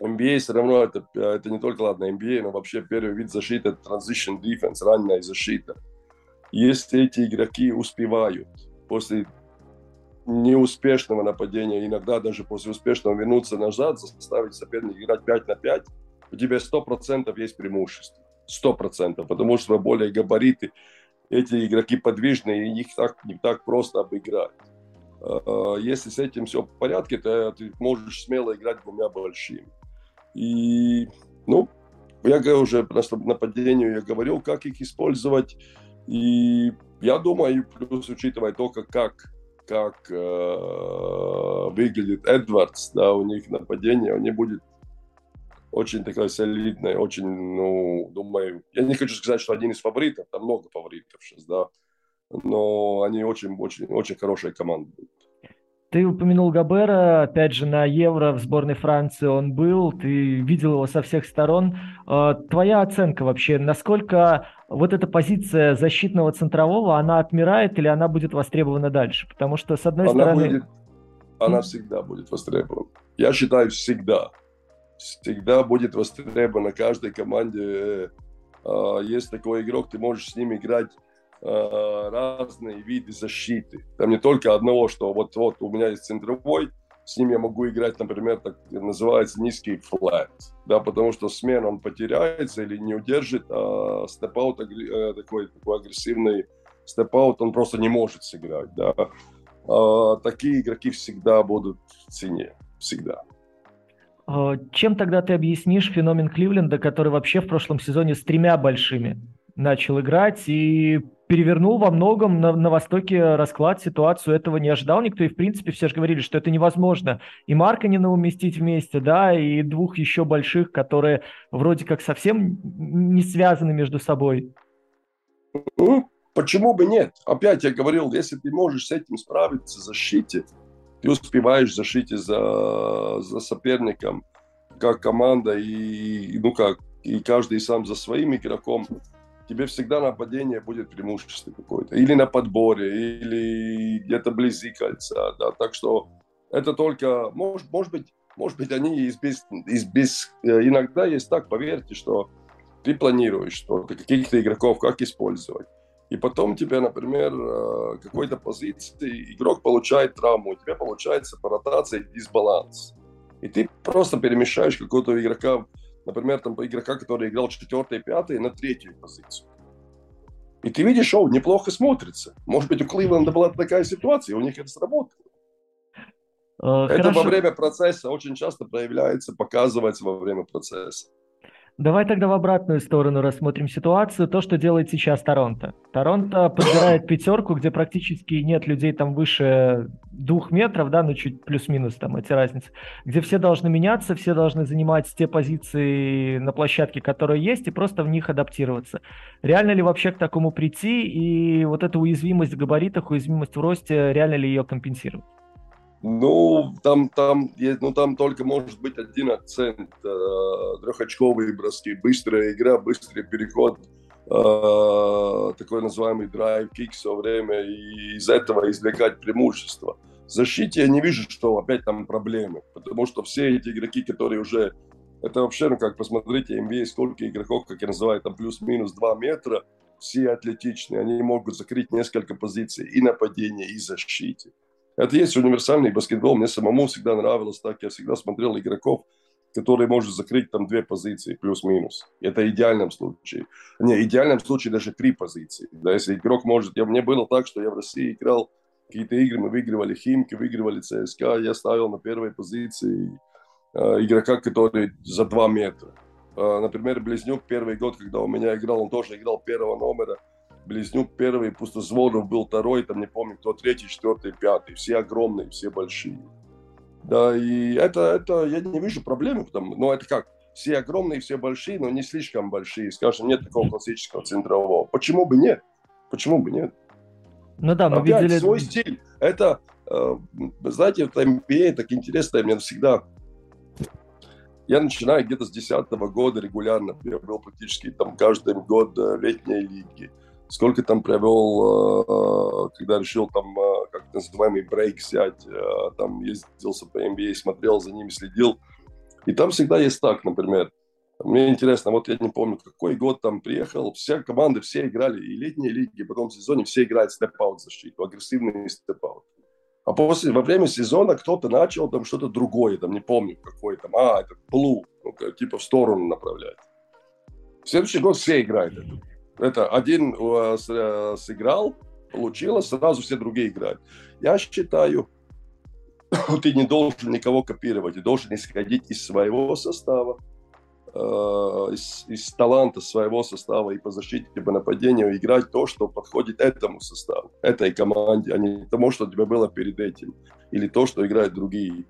NBA все равно это, это не только, ладно, NBA, но вообще первый вид защиты это transition defense, ранняя защита. Если эти игроки успевают после неуспешного нападения, иногда даже после успешного вернуться назад, заставить соперника играть 5 на 5, у тебя 100% есть преимущество. 100%, потому что более габариты, эти игроки подвижные, и их так, не так просто обыграть. А, если с этим все в порядке, то ты можешь смело играть двумя большими. И, ну, я уже просто нападению я говорил, как их использовать. И я думаю, плюс учитывая то, как как э, выглядит Эдвардс, да, у них нападение, них будет очень такое солидное, очень, ну, думаю, я не хочу сказать, что один из фаворитов, там много фаворитов сейчас, да, но они очень, очень, очень хорошая команда будут. Ты упомянул Габера, опять же, на Евро в сборной Франции он был, ты видел его со всех сторон. А, твоя оценка вообще, насколько вот эта позиция защитного центрового, она отмирает или она будет востребована дальше? Потому что, с одной она стороны... Будет, она всегда будет востребована. Я считаю, всегда. Всегда будет востребована каждой команде. А, есть такой игрок, ты можешь с ним играть Э, разные виды защиты. Там не только одного, что вот, вот у меня есть центровой, с ним я могу играть, например, так называется низкий флэт, да, потому что смена он потеряется или не удержит, а степаут э, такой, такой агрессивный степаут он просто не может сыграть, да. А, такие игроки всегда будут в цене, всегда. А, чем тогда ты объяснишь феномен Кливленда, который вообще в прошлом сезоне с тремя большими начал играть и перевернул во многом на, на Востоке расклад, ситуацию. Этого не ожидал никто. И, в принципе, все же говорили, что это невозможно. И Марканина уместить вместе, да, и двух еще больших, которые вроде как совсем не связаны между собой. Ну, почему бы нет? Опять я говорил, если ты можешь с этим справиться защите, ты успеваешь защите за, за соперником, как команда, и, ну как, и каждый сам за своим игроком, тебе всегда нападение будет преимущество какое-то. Или на подборе, или где-то близи кольца. Да? Так что это только, может, может быть, может быть, они из без, из без, э, иногда есть так, поверьте, что ты планируешь что-то, каких-то игроков, как использовать. И потом тебе, например, э, какой-то позиции игрок получает травму, у тебя получается по ротации дисбаланс. И ты просто перемещаешь какого-то игрока например, там игрока, который играл четвертый, пятый, на третью позицию. И ты видишь, шоу неплохо смотрится. Может быть, у Кливленда была такая ситуация, и у них это сработало. Э, это Хорошо. во время процесса очень часто проявляется, показывается во время процесса. Давай тогда в обратную сторону рассмотрим ситуацию. То, что делает сейчас Торонто. Торонто подбирает пятерку, где практически нет людей там выше двух метров, да, ну чуть плюс-минус там эти разницы, где все должны меняться, все должны занимать те позиции на площадке, которые есть, и просто в них адаптироваться. Реально ли вообще к такому прийти, и вот эта уязвимость в габаритах, уязвимость в росте, реально ли ее компенсировать? Ну, там, там, ну, там только может быть один акцент. Э, трехочковые броски, быстрая игра, быстрый переход, э, такой называемый драйв-кик все время, и из этого извлекать преимущество. В защите я не вижу, что опять там проблемы, потому что все эти игроки, которые уже... Это вообще, ну как, посмотрите, NBA, сколько игроков, как я называю, там плюс-минус 2 метра, все атлетичные, они могут закрыть несколько позиций и нападение, и защите. Это есть универсальный баскетбол. Мне самому всегда нравилось так. Я всегда смотрел игроков, которые может закрыть там две позиции, плюс-минус. Это в идеальном случае. Не, в идеальном случае даже три позиции. Да, если игрок может... Я, мне было так, что я в России играл какие-то игры, мы выигрывали Химки, выигрывали ЦСКА, я ставил на первой позиции э, игрока, который за два метра. Э, например, Близнюк первый год, когда у меня играл, он тоже играл первого номера – Близнюк первый, Пустозвонов был второй, там не помню, кто третий, четвертый, пятый. Все огромные, все большие. Да, и это, это я не вижу проблемы, потому, ну это как, все огромные, все большие, но не слишком большие. Скажем, нет такого классического центрового. Почему бы нет? Почему бы нет? Ну да, мы Опять видели... свой стиль. Это, э, знаете, в NBA так интересно, мне всегда... Я начинаю где-то с 2010 года регулярно. Я был практически там каждый год летней лиги сколько там провел, э, когда решил там, э, как называемый брейк взять, э, там ездился по NBA, смотрел за ними, следил. И там всегда есть так, например, мне интересно, вот я не помню, какой год там приехал, все команды, все играли, и летние лиги, потом в сезоне все играют степ-аут защиту, агрессивный степ-аут. А после, во время сезона кто-то начал там что-то другое, там не помню какой там, а, это блу, ну, типа в сторону направлять. В следующий год все играют это это один э, э, сыграл, получилось, сразу все другие играют. Я считаю, ты не должен никого копировать, ты должен исходить из своего состава, э, из, из таланта своего состава и по защите, и по нападению играть то, что подходит этому составу, этой команде, а не тому, что у тебя было перед этим, или то, что играют другие.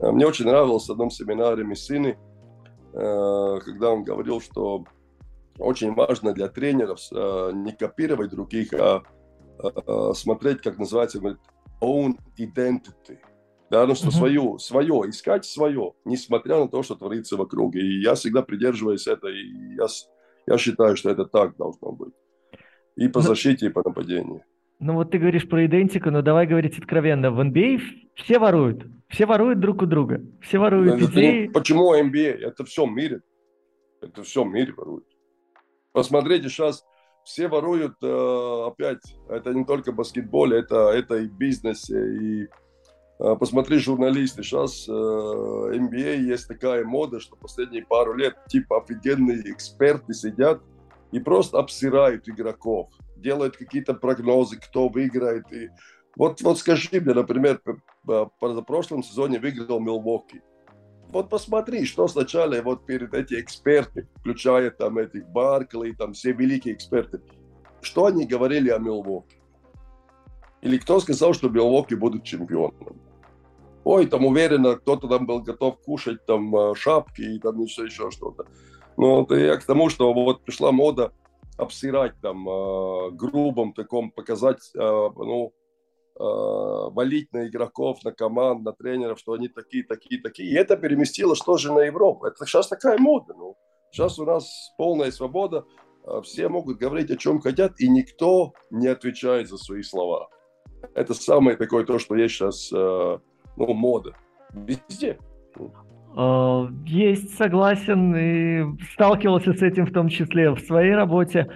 Мне очень нравилось в одном семинаре Мессины, когда он говорил, что очень важно для тренеров э, не копировать других, а э, смотреть, как называется, own identity. Да, ну что uh-huh. свое, свое, искать свое, несмотря на то, что творится вокруг. И я всегда придерживаюсь этого, и я, я считаю, что это так должно быть. И по защите, и по нападению. Ну вот ты говоришь про идентику, но давай говорить откровенно. В NBA все воруют. Все воруют друг у друга. Все воруют идеи. Не, почему NBA? Это все в мире. Это все в мире воруют. Посмотрите, сейчас все воруют э, опять. Это не только баскетбол, это, это и бизнес, и э, посмотри журналисты. Сейчас э, NBA а есть такая мода, что последние пару лет типа офигенные эксперты сидят и просто обсирают игроков, делают какие-то прогнозы, кто выиграет. И вот, вот скажи мне, например, в прошлом сезоне выиграл Милвоки вот посмотри, что сначала вот перед эти эксперты, включая там этих Баркли, там все великие эксперты, что они говорили о Милвоке? Или кто сказал, что Милвоки будут чемпионом? Ой, там уверенно, кто-то там был готов кушать там э, шапки и там еще, еще что-то. Но это я к тому, что вот пришла мода обсирать там э, грубом таком, показать, э, ну, валить на игроков, на команд, на тренеров, что они такие, такие, такие. И это переместило что же на Европу. Это сейчас такая мода. Ну. Сейчас у нас полная свобода, э, все могут говорить о чем хотят, и никто не отвечает за свои слова. Это самое такое то, что есть сейчас э, ну, мода. Везде. Э, есть, согласен, и сталкивался с этим в том числе в своей работе.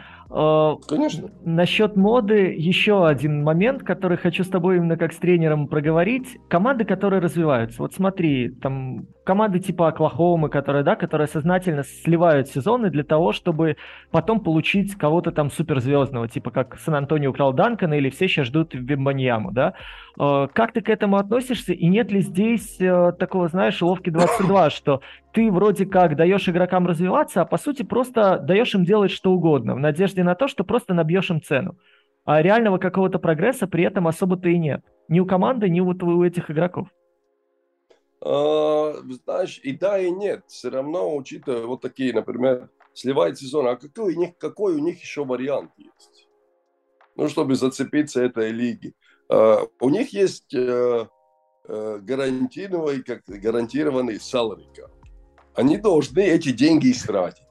Конечно. Насчет моды еще один момент, который хочу с тобой именно как с тренером проговорить. Команды, которые развиваются. Вот смотри, там команды типа Оклахомы, которые, да, которые сознательно сливают сезоны для того, чтобы потом получить кого-то там суперзвездного, типа как Сан-Антонио украл Данкана или все сейчас ждут Вимбаньяму, да. Э, как ты к этому относишься? И нет ли здесь э, такого, знаешь, ловки 22, что ты вроде как даешь игрокам развиваться, а по сути просто даешь им делать что угодно в надежде на то, что просто набьешь им цену. А реального какого-то прогресса при этом особо-то и нет. Ни у команды, ни вот у этих игроков. А, знаешь, и да, и нет. Все равно, учитывая вот такие, например, сливает сезон, а какой у них, какой у них еще вариант есть? Ну, чтобы зацепиться этой лиги. А, у них есть а, а, гарантированный, как гарантированный salary Они должны эти деньги истратить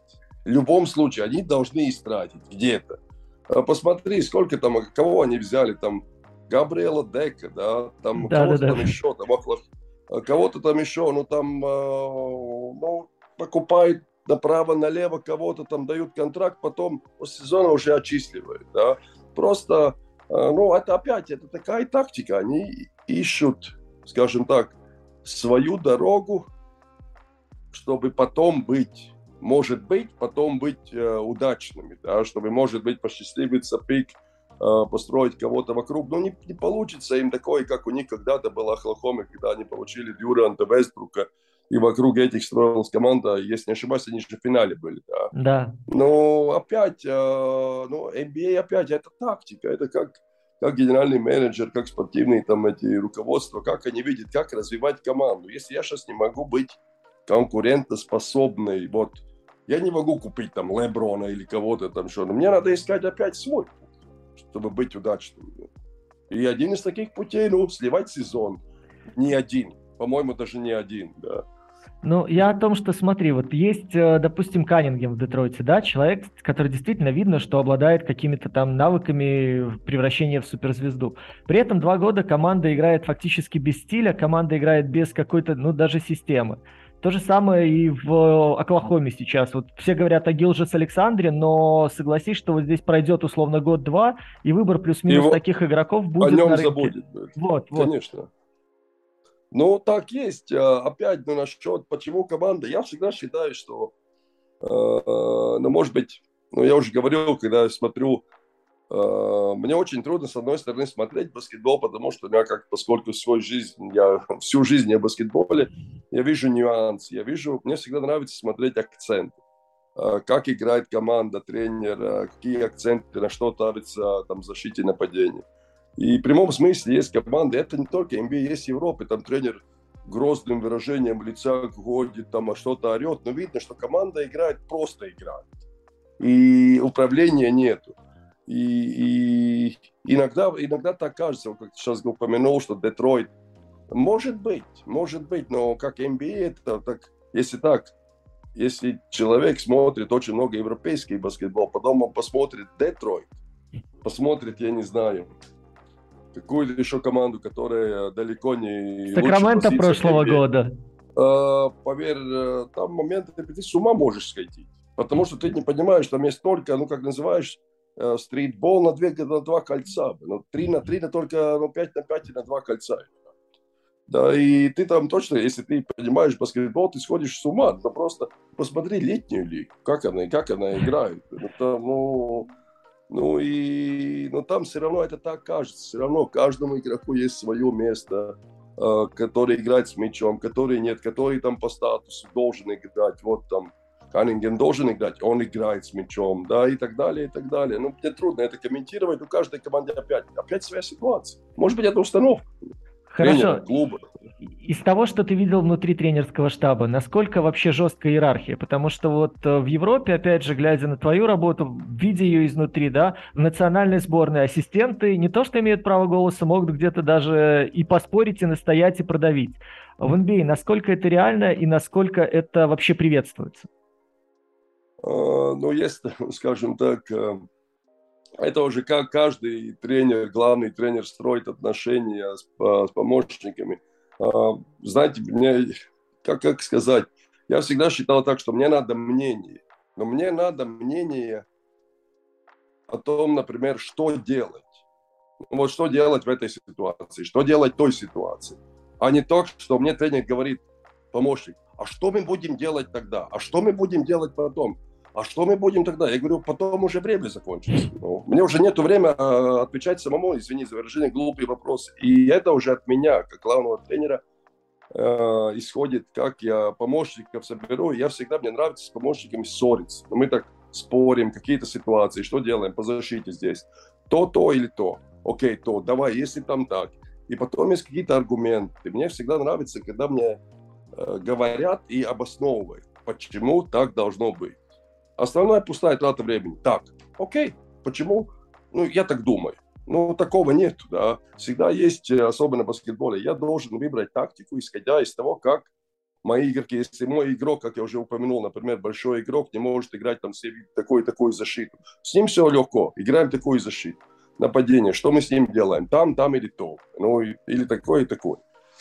в любом случае они должны истратить где-то. А посмотри, сколько там, кого они взяли, там Габриэла Дека, да, там да, кого-то да, там да. еще, там а кого-то там еще, ну там, а, ну, покупают направо-налево, кого-то там дают контракт, потом после сезона уже отчисливают, да. Просто, ну, это опять, это такая тактика, они ищут, скажем так, свою дорогу, чтобы потом быть может быть, потом быть э, удачными, да, чтобы, может быть, посчастливиться пик, э, построить кого-то вокруг. Но не, не получится им такое, как у них когда-то было Оклахома, когда они получили Дюранта Вестбрука, и вокруг этих строилась команда, если не ошибаюсь, они же в финале были, да. Да. Но опять, э, ну, NBA опять, это тактика, это как, как генеральный менеджер, как спортивные там эти руководства, как они видят, как развивать команду. Если я сейчас не могу быть конкурентоспособной, вот, я не могу купить там Леброна или кого-то там что. Но мне надо искать опять свой чтобы быть удачным. И один из таких путей, ну, сливать сезон. Не один. По-моему, даже не один, да. Ну, я о том, что смотри, вот есть, э, допустим, Каннингем в Детройте, да, человек, который действительно видно, что обладает какими-то там навыками превращения в суперзвезду. При этом два года команда играет фактически без стиля, команда играет без какой-то, ну, даже системы. То же самое и в Оклахоме сейчас. Вот все говорят о Гилжес Александре, но согласись, что вот здесь пройдет условно год-два, и выбор плюс-минус таких игроков будет О нем на рынке. забудет. Вот, вот. Конечно. Ну, так есть. А, опять, ну, насчет, почему команда. Я всегда считаю, что, э, ну, может быть, ну, я уже говорил, когда смотрю Э, мне очень трудно, с одной стороны, смотреть баскетбол, потому что я как, поскольку всю жизнь, я всю жизнь я в баскетболе, я вижу нюанс, я вижу, мне всегда нравится смотреть акценты. Э, как играет команда, тренер, э, какие акценты, на что ставится там, защите нападения. И в прямом смысле есть команды, это не только NBA, есть Европа, там тренер грозным выражением лица ходит, там а что-то орет, но видно, что команда играет, просто играет. И управления нету. И, и иногда, иногда так кажется, вот как сейчас упомянул, что Детройт, может быть, может быть, но как NBA, это так, если так, если человек смотрит очень много европейский баскетбол, потом он посмотрит Детройт, посмотрит, я не знаю, какую-то еще команду, которая далеко не Сакраменто прошлого года. Поверь, э, там моменты ты с ума можешь сходить. Потому что ты не понимаешь, там есть только, ну, как называешь, Э, стритбол на, две, на два кольца. Ну, три на три, на только ну, пять на пять и на два кольца. Да, и ты там точно, если ты понимаешь баскетбол, ты сходишь с ума. Да просто посмотри летнюю лигу, как она, как она играет. Это, ну, ну и но там все равно это так кажется. Все равно каждому игроку есть свое место, э, который играет с мячом, который нет, который там по статусу должен играть. Вот там Каннингем должен играть, он играет с мячом, да, и так далее, и так далее. Ну, мне трудно это комментировать, у каждой команды опять, опять своя ситуация. Может быть, это установка. Хорошо. клуба. Из того, что ты видел внутри тренерского штаба, насколько вообще жесткая иерархия? Потому что вот э, в Европе, опять же, глядя на твою работу, видя ее изнутри, да, в национальной сборной ассистенты не то что имеют право голоса, могут где-то даже и поспорить, и настоять, и продавить. В NBA насколько это реально и насколько это вообще приветствуется? А, но есть, скажем так, э, это уже как каждый тренер, главный тренер строит отношения с, с помощниками. А, знаете, мне, как, как сказать, я всегда считал так, что мне надо мнение, но мне надо мнение о том, например, что делать. Вот что делать в этой ситуации, что делать в той ситуации. А не то, что мне тренер говорит, помощник, а что мы будем делать тогда? А что мы будем делать потом? А что мы будем тогда? Я говорю, потом уже время закончится. Ну, мне уже нет времени а, отвечать самому, извини за выражение, глупый вопрос. И это уже от меня, как главного тренера, э, исходит, как я помощников соберу. Я всегда, мне нравится с помощниками ссориться. Мы так спорим, какие-то ситуации, что делаем по защите здесь. То, то или то. Окей, то, давай, если там так. И потом есть какие-то аргументы. Мне всегда нравится, когда мне э, говорят и обосновывают, почему так должно быть. Основная пустая трата времени. Так, окей, почему? Ну, я так думаю. Ну, такого нет, да. Всегда есть, э, особенно в баскетболе, я должен выбрать тактику, исходя из того, как мои игроки, если мой игрок, как я уже упомянул, например, большой игрок, не может играть там такой-такой защиту, с ним все легко, играем такую защиту. Нападение, что мы с ним делаем? Там, там или то. Ну, или такой, и такой.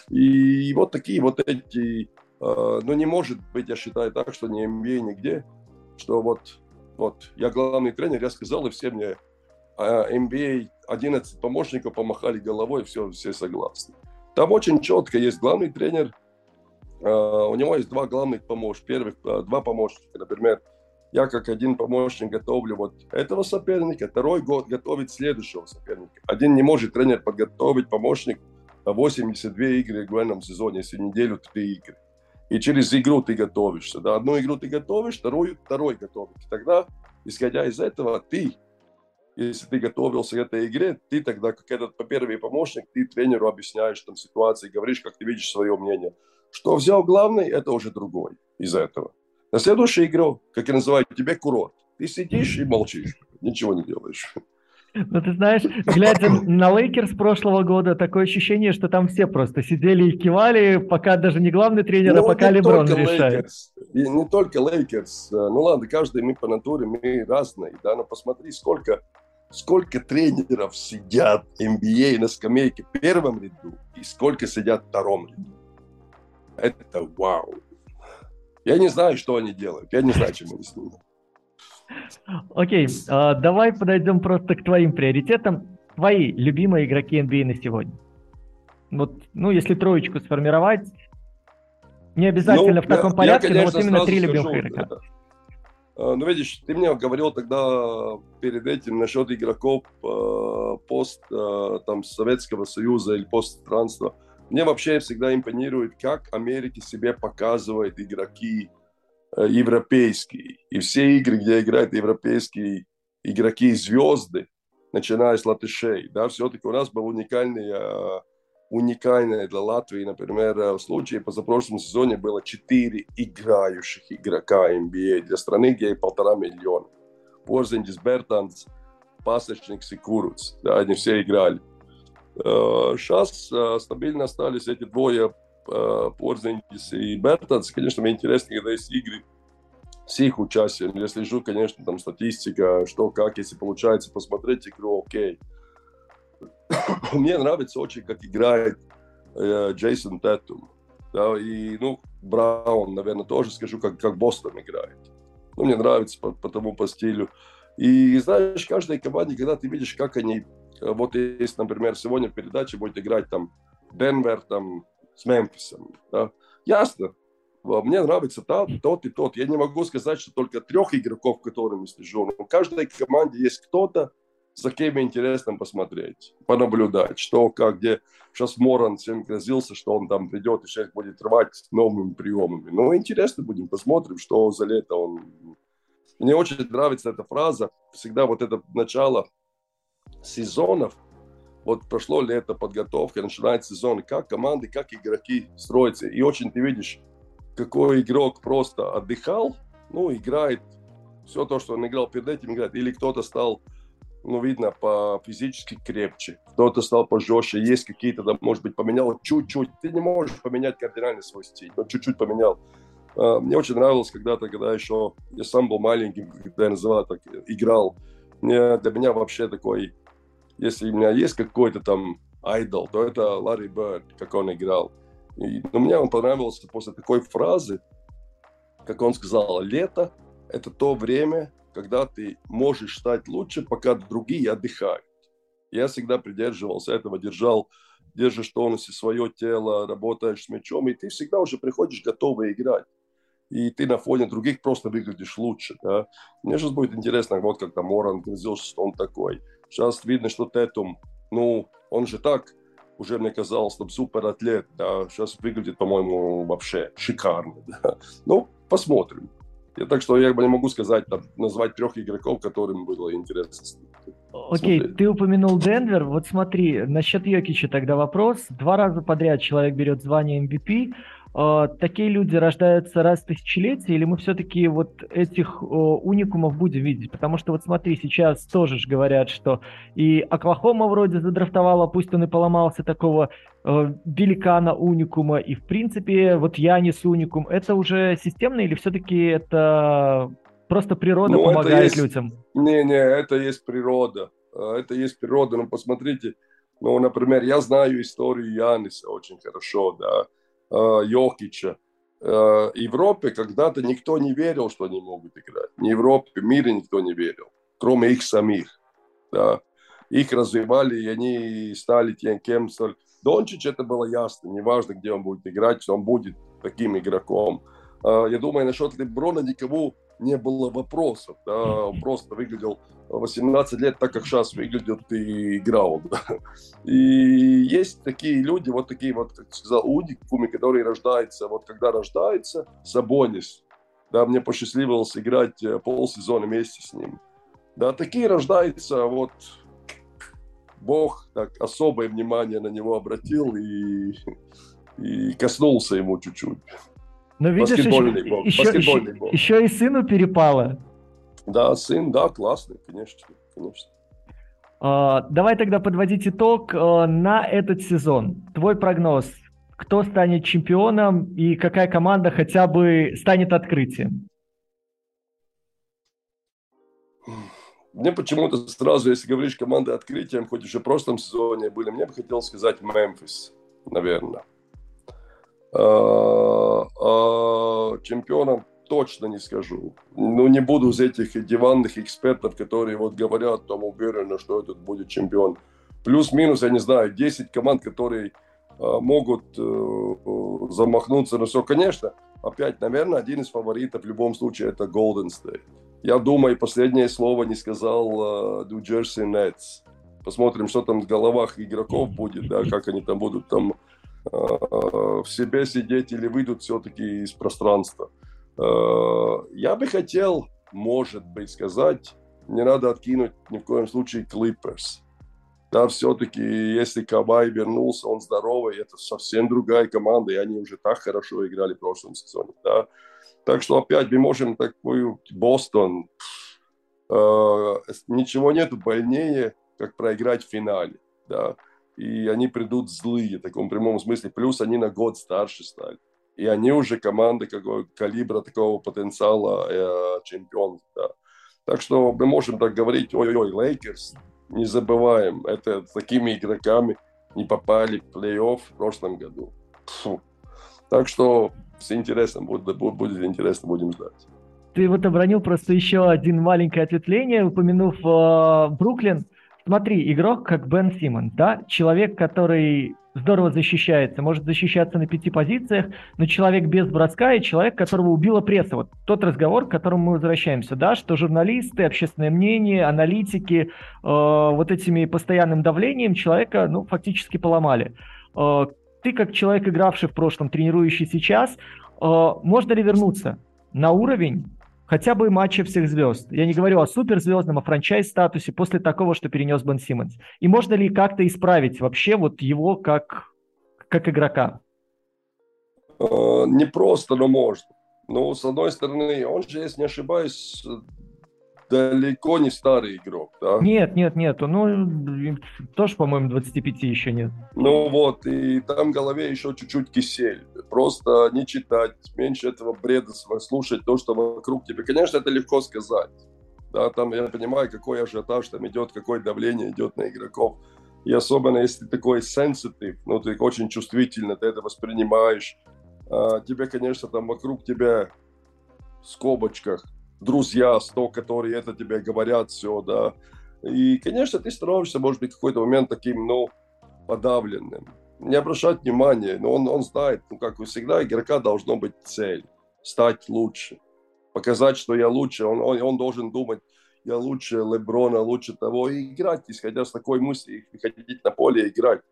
И вот такие вот эти... Э, ну, не может быть, я считаю так, что не NBA нигде что вот, вот я главный тренер, я сказал, и все мне а MBA 11 помощников помахали головой, все, все согласны. Там очень четко есть главный тренер, а, у него есть два главных помощника, первых а, два помощника, например, я как один помощник готовлю вот этого соперника, второй год готовит следующего соперника. Один не может тренер подготовить помощник 82 игры в этом сезоне, если неделю 3 игры и через игру ты готовишься. Да? Одну игру ты готовишь, вторую второй готовишь. Тогда, исходя из этого, ты, если ты готовился к этой игре, ты тогда, как этот первый помощник, ты тренеру объясняешь там ситуации, говоришь, как ты видишь свое мнение. Что взял главный, это уже другой из этого. На следующую игру, как я называю, тебе курорт. Ты сидишь и молчишь, ничего не делаешь. Ну, ты знаешь, глядя на Лейкерс прошлого года, такое ощущение, что там все просто сидели и кивали, пока даже не главный тренер, а ну, а пока Леброн решает. И не только Лейкерс. Ну ладно, каждый мы по натуре, мы разные, да, но посмотри, сколько, сколько тренеров сидят NBA на скамейке в первом ряду и сколько сидят в втором ряду. Это вау. Я не знаю, что они делают. Я не знаю, чем они снимают. Окей, а, давай подойдем просто к твоим приоритетам. Твои любимые игроки NBA на сегодня. Вот, ну, если троечку сформировать, не обязательно ну, в таком я, порядке, я, конечно, но вот именно три любимых игрока. Да. Ну, видишь, ты мне говорил тогда перед этим насчет игроков э, пост э, там, Советского Союза или постстранства. Мне вообще всегда импонирует, как Америка себе показывает игроки Э, европейский. И все игры, где играют европейские игроки звезды, начиная с латышей, да, все-таки у нас был уникальный, э, уникальный для Латвии, например, э, в случае позапрошлом сезоне было 4 играющих игрока NBA для страны, где полтора миллиона. Порзиндис, Бертанс, Пасечник и Куруц, да, они все играли. Сейчас стабильно остались эти двое Порзингис и Бертонс. Конечно, мне интересно, когда есть игры с их участием. Я слежу, конечно, там статистика, что, как, если получается посмотреть игру, окей. Мне нравится очень, как играет э, Джейсон Тетум. Да, и, ну, Браун, наверное, тоже скажу, как, как Бостон играет. Ну, мне нравится по, по тому, по стилю. И, знаешь, каждой команде, когда ты видишь, как они... Э, вот есть, например, сегодня в передаче будет играть там Денвер, там с Мемфисом. Да? Ясно. Мне нравится тот, тот и тот. Я не могу сказать, что только трех игроков, которыми слежу. Но в каждой команде есть кто-то, за кем интересно посмотреть, понаблюдать, что, как, где. Сейчас Моран всем грозился, что он там придет и сейчас будет рвать новыми приемами. Ну, интересно будем, посмотрим, что за лето он... Мне очень нравится эта фраза. Всегда вот это начало сезонов – вот прошло лето, подготовка, начинается сезон, как команды, как игроки строятся. И очень ты видишь, какой игрок просто отдыхал, ну, играет все то, что он играл перед этим, играет. Или кто-то стал, ну, видно, по физически крепче, кто-то стал пожестче, есть какие-то, да, может быть, поменял чуть-чуть. Ты не можешь поменять кардинально свой стиль, но чуть-чуть поменял. А, мне очень нравилось когда-то, когда еще я сам был маленьким, когда я называл так, играл. Мне, для меня вообще такой если у меня есть какой-то там айдол, то это Ларри Бёрд, как он играл. И, но мне он понравился после такой фразы, как он сказал, лето – это то время, когда ты можешь стать лучше, пока другие отдыхают. Я всегда придерживался этого, держал, держишь тонусе свое тело, работаешь с мячом, и ты всегда уже приходишь готовый играть. И ты на фоне других просто выглядишь лучше. Да? Мне сейчас будет интересно, вот как там Моран что он такой. Сейчас видно, что Тетум, ну, он же так уже мне казалось, там супер атлет, да, сейчас выглядит, по-моему, вообще шикарно, да. Ну, посмотрим. Я так что я бы не могу сказать, там, назвать трех игроков, которым было интересно. Окей, okay, ты упомянул Денвер. Вот смотри, насчет Йокича тогда вопрос. Два раза подряд человек берет звание MVP. А, такие люди рождаются раз в тысячелетие, или мы все-таки вот этих уникумов будем видеть? Потому что вот смотри, сейчас тоже же говорят, что и Оклахома вроде задрафтовала, пусть он и поломался, такого э, великана уникума, и в принципе вот Янис уникум. Это уже системно или все-таки это просто природа ну, помогает есть... людям? Не-не, это есть природа. Э, это есть природа. Ну, посмотрите, ну, например, я знаю историю Яниса очень хорошо, да Э, Йокича. Э, Европе когда-то никто не верил, что они могут играть. Ни Европе, в мире никто не верил, кроме их самих. Да. Их развивали, и они стали тем, кем стали. Дончич это было ясно, неважно, где он будет играть, что он будет таким игроком. Э, я думаю, насчет Леброна никого не было вопросов. Да? Просто выглядел 18 лет так, как сейчас выглядит и играл. Да? И есть такие люди, вот такие вот, как сказал, уникумы, которые рождаются, вот когда рождается Сабонис, да, мне посчастливилось играть э, полсезона вместе с ним. Да, такие рождаются, вот Бог так особое внимание на него обратил и, и коснулся ему чуть-чуть. Но видишь, баскетбольный еще, бог, еще, баскетбольный еще, бог. еще и сыну перепало. Да, сын, да, классный, конечно, конечно. Uh, давай тогда подводить итог uh, на этот сезон. Твой прогноз. Кто станет чемпионом и какая команда хотя бы станет открытием? Мне почему-то сразу, если говоришь команда открытием, хоть уже в прошлом сезоне были, мне бы хотелось сказать Мемфис, наверное. А, а чемпионом точно не скажу. Ну, не буду из этих диванных экспертов, которые вот говорят, там уверены, что этот будет чемпион. Плюс-минус, я не знаю, 10 команд, которые а, могут э, замахнуться на все. Конечно, опять, наверное, один из фаворитов в любом случае это Golden State. Я думаю, последнее слово не сказал New Jersey Nets. Посмотрим, что там в головах игроков будет, да, как они там будут там Э, в себе сидеть или выйдут все-таки из пространства. Э, я бы хотел, может быть, сказать, не надо откинуть ни в коем случае Clippers. Да, все-таки, если Кабай вернулся, он здоровый, это совсем другая команда, и они уже так хорошо играли в прошлом сезоне. Да. Так что опять мы можем такую Бостон, э, ничего нету больнее, как проиграть в финале. Да и они придут злые в таком прямом смысле. Плюс они на год старше стали. И они уже команда какого калибра, такого потенциала э, чемпион. Да. Так что мы можем так говорить, ой-ой-ой, Лейкерс, не забываем, это такими игроками не попали в плей-офф в прошлом году. Фу. Так что с интересом будет, будет интересно, будем ждать. Ты вот обронил просто еще один маленькое ответвление, упомянув э, Бруклин. Смотри, игрок как Бен Симмон, да, человек, который здорово защищается, может защищаться на пяти позициях, но человек без броска и человек, которого убила пресса. Вот тот разговор, к которому мы возвращаемся, да, что журналисты, общественное мнение, аналитики э, вот этими постоянным давлением человека, ну, фактически поломали. Э, ты, как человек, игравший в прошлом, тренирующий сейчас, э, можно ли вернуться на уровень, хотя бы матча всех звезд. Я не говорю о суперзвездном, о франчайз-статусе после такого, что перенес Бен Симмонс. И можно ли как-то исправить вообще вот его как, как игрока? Э, не просто, но можно. Ну, с одной стороны, он же, если не ошибаюсь, далеко не старый игрок, да? Нет, нет, нет, ну, тоже, по-моему, 25 еще нет. Ну вот, и там в голове еще чуть-чуть кисель. Просто не читать, меньше этого бреда слушать то, что вокруг тебя. Конечно, это легко сказать. Да, там я понимаю, какой ажиотаж там идет, какое давление идет на игроков. И особенно, если такой sensitive, ну, ты очень чувствительно, ты это воспринимаешь. А, тебе, конечно, там вокруг тебя в скобочках друзья, 100, которые это тебе говорят, все, да. И, конечно, ты становишься, может быть, в какой-то момент таким, ну, подавленным. Не обращать внимания, но он, он знает, ну, как и всегда, игрока должно быть цель, стать лучше, показать, что я лучше, он, он, он должен думать, я лучше Леброна, лучше того, и играть, исходя с такой мысли, выходить на поле и играть.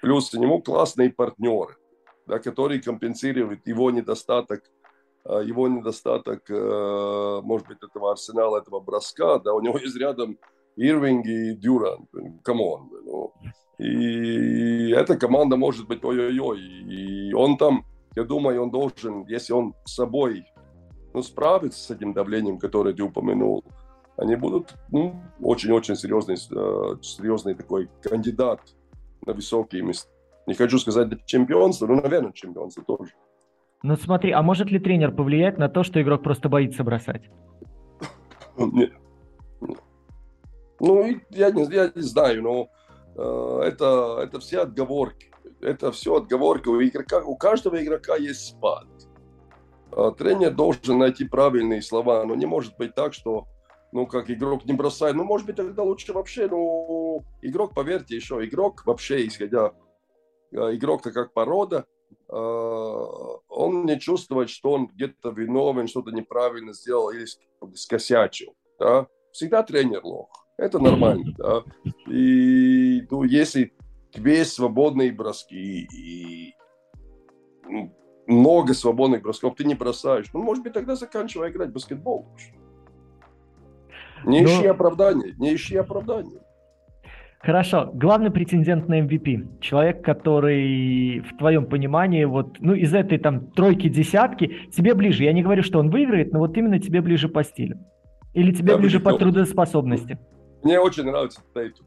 Плюс у него классные партнеры, да, которые компенсируют его недостаток его недостаток, э, может быть, этого арсенала, этого броска, да, у него есть рядом Ирвинг и Дюрант, come on, ну, и эта команда может быть ой-ой-ой, и он там, я думаю, он должен, если он с собой ну, справится с этим давлением, которое ты упомянул, они будут ну, очень-очень серьезный, э, серьезный такой кандидат на высокие места. Не хочу сказать чемпионство, но, наверное, чемпионство тоже. Ну смотри, а может ли тренер повлиять на то, что игрок просто боится бросать? Нет. Ну, я не, я не знаю, но э, это, это все отговорки. Это все отговорки. У, игрока, у каждого игрока есть спад. Э, тренер должен найти правильные слова, но не может быть так, что ну, как игрок не бросает. Ну, может быть, тогда лучше вообще, ну, игрок, поверьте, еще игрок вообще, исходя, э, игрок-то как порода, он не чувствует, что он где-то виновен, что-то неправильно сделал или скосячил, да. Всегда тренер лох. Это нормально, да. И ну, если тебе есть свободные броски и много свободных бросков, ты не бросаешь, ну, может быть, тогда заканчивай играть в баскетбол. Не Но... ищи оправдания, не ищи оправдания. Хорошо. Главный претендент на MVP. Человек, который в твоем понимании, вот, ну, из этой там тройки-десятки, тебе ближе. Я не говорю, что он выиграет, но вот именно тебе ближе по стилю. Или тебе да, ближе по трудоспособности. Мне очень нравится Тейтум.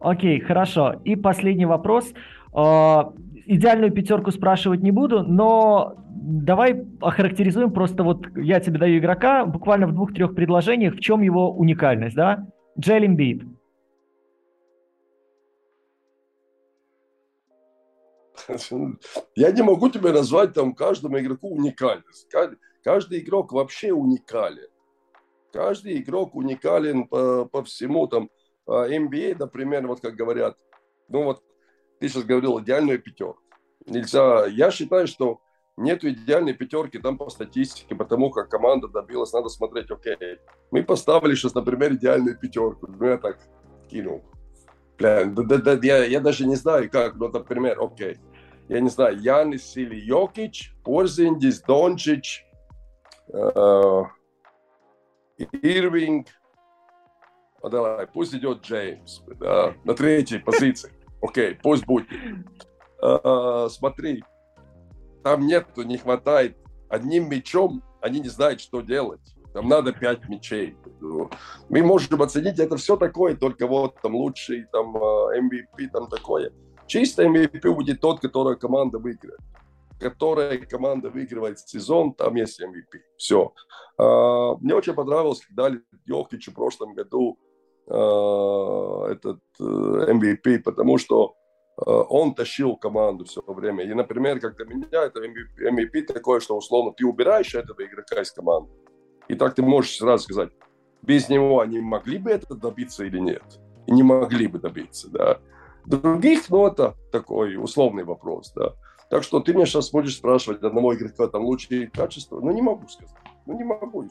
Окей, хорошо. И последний вопрос. А, идеальную пятерку спрашивать не буду, но давай охарактеризуем просто вот я тебе даю игрока буквально в двух-трех предложениях, в чем его уникальность, да? Джелл Эмбит. Я не могу тебе назвать там каждому игроку уникальность. Каждый игрок вообще уникален. Каждый игрок уникален по, по всему. Там NBA, а, например, вот как говорят, ну вот ты сейчас говорил идеальную пятерку. Нельзя. Я считаю, что нет идеальной пятерки там по статистике, потому как команда добилась, надо смотреть, окей. Мы поставили сейчас, например, идеальную пятерку. Ну, я так кинул. Бля, да, да, да, я, я даже не знаю, как, ну, например, окей. Я не знаю, Янис или Йокич, Порзиндис, Дончич, э, Ирвинг, а давай, пусть идет Джеймс да, на третьей позиции. Окей, пусть будет. А, смотри, там нету, не хватает. Одним мячом они не знают, что делать. Там надо пять мячей. Мы можем оценить, это все такое, только вот там лучший, там MVP, а, там такое. Чисто MVP будет тот, который команда выиграет которая команда выигрывает сезон, там есть MVP. Все. А, мне очень понравилось, когда Йохич в прошлом году а, этот MVP, э, потому что он тащил команду все время. И, например, как для меня это MVP такое, что условно ты убираешь этого игрока из команды, и так ты можешь сразу сказать, без него они могли бы это добиться или нет. И не могли бы добиться, да. Других, ну, это такой условный вопрос, да. Так что ты меня сейчас будешь спрашивать одного игрока там лучшие качества. Ну, не могу сказать. Ну, не могу.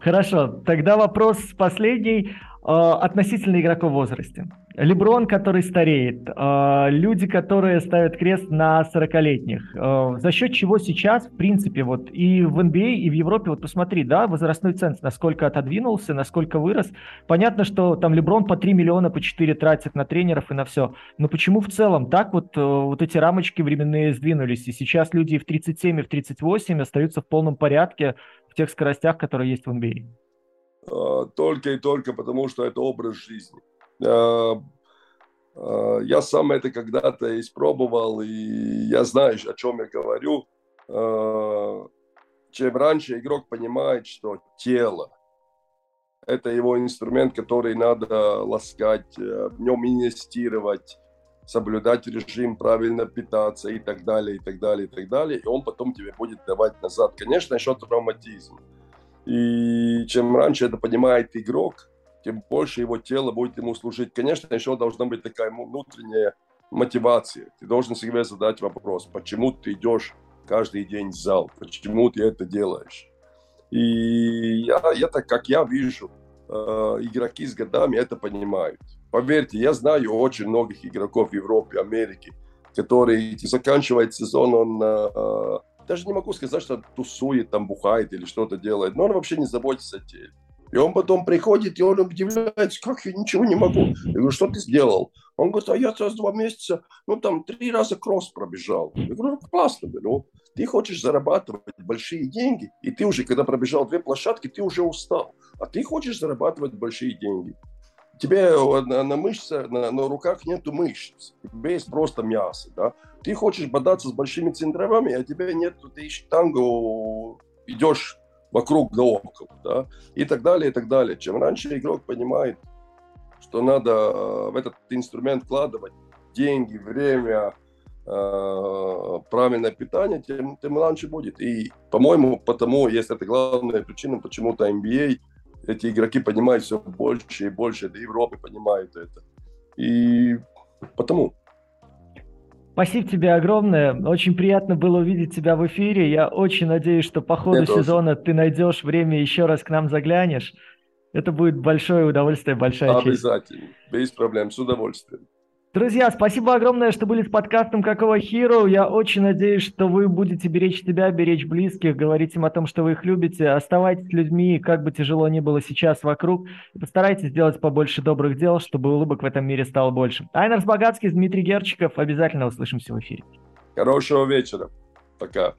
Хорошо, тогда вопрос последний. Э, относительно игроков в возрасте. Леброн, который стареет, э, люди, которые ставят крест на 40-летних. Э, за счет чего сейчас, в принципе, вот и в NBA, а, и в Европе, вот посмотри, да, возрастной ценз, насколько отодвинулся, насколько вырос. Понятно, что там Леброн по 3 миллиона, по 4 тратит на тренеров и на все. Но почему в целом так вот, вот эти рамочки временные сдвинулись, и сейчас люди в 37 и в 38 остаются в полном порядке в тех скоростях, которые есть в NBA? А, только и только потому, что это образ жизни. А, я сам это когда-то испробовал, и я знаю, о чем я говорю. Чем раньше игрок понимает, что тело – это его инструмент, который надо ласкать, в нем инвестировать, соблюдать режим, правильно питаться и так далее, и так далее, и так далее. И он потом тебе будет давать назад. Конечно, еще травматизм. И чем раньше это понимает игрок, тем больше его тело будет ему служить. Конечно, еще должна быть такая внутренняя мотивация. Ты должен себе задать вопрос, почему ты идешь каждый день в зал, почему ты это делаешь. И я, это, как я вижу, э, игроки с годами это понимают. Поверьте, я знаю очень многих игроков Европе, Америке, которые заканчивают сезон, он э, даже не могу сказать, что тусует, там бухает или что-то делает, но он вообще не заботится о теле. И он потом приходит, и он удивляется, как я ничего не могу. Я говорю, что ты сделал? Он говорит, а я за два месяца, ну там три раза кросс пробежал. Я говорю, ну классно, ну ты хочешь зарабатывать большие деньги, и ты уже, когда пробежал две площадки, ты уже устал. А ты хочешь зарабатывать большие деньги. Тебе на, на мышцах, на, на руках нету мышц, у тебя есть просто мясо, да. Ты хочешь бодаться с большими центровами, а тебя нет, ты штангу идешь вокруг да около, да, и так далее, и так далее. Чем раньше игрок понимает, что надо э, в этот инструмент вкладывать деньги, время, э, правильное питание, тем, тем раньше будет. И, по-моему, потому есть это главная причина, почему-то NBA, эти игроки понимают все больше и больше, да Европы понимают это. И потому. Спасибо тебе огромное. Очень приятно было увидеть тебя в эфире. Я очень надеюсь, что по ходу Мне сезона тоже. ты найдешь время еще раз к нам заглянешь. Это будет большое удовольствие, большая Обязательно. честь. Обязательно. Без проблем, с удовольствием. Друзья, спасибо огромное, что были с подкастом «Какого Hero». Я очень надеюсь, что вы будете беречь себя, беречь близких, говорить им о том, что вы их любите. Оставайтесь людьми, как бы тяжело ни было сейчас вокруг. И постарайтесь сделать побольше добрых дел, чтобы улыбок в этом мире стало больше. Айнарс Богатский, Дмитрий Герчиков. Обязательно услышимся в эфире. Хорошего вечера. Пока.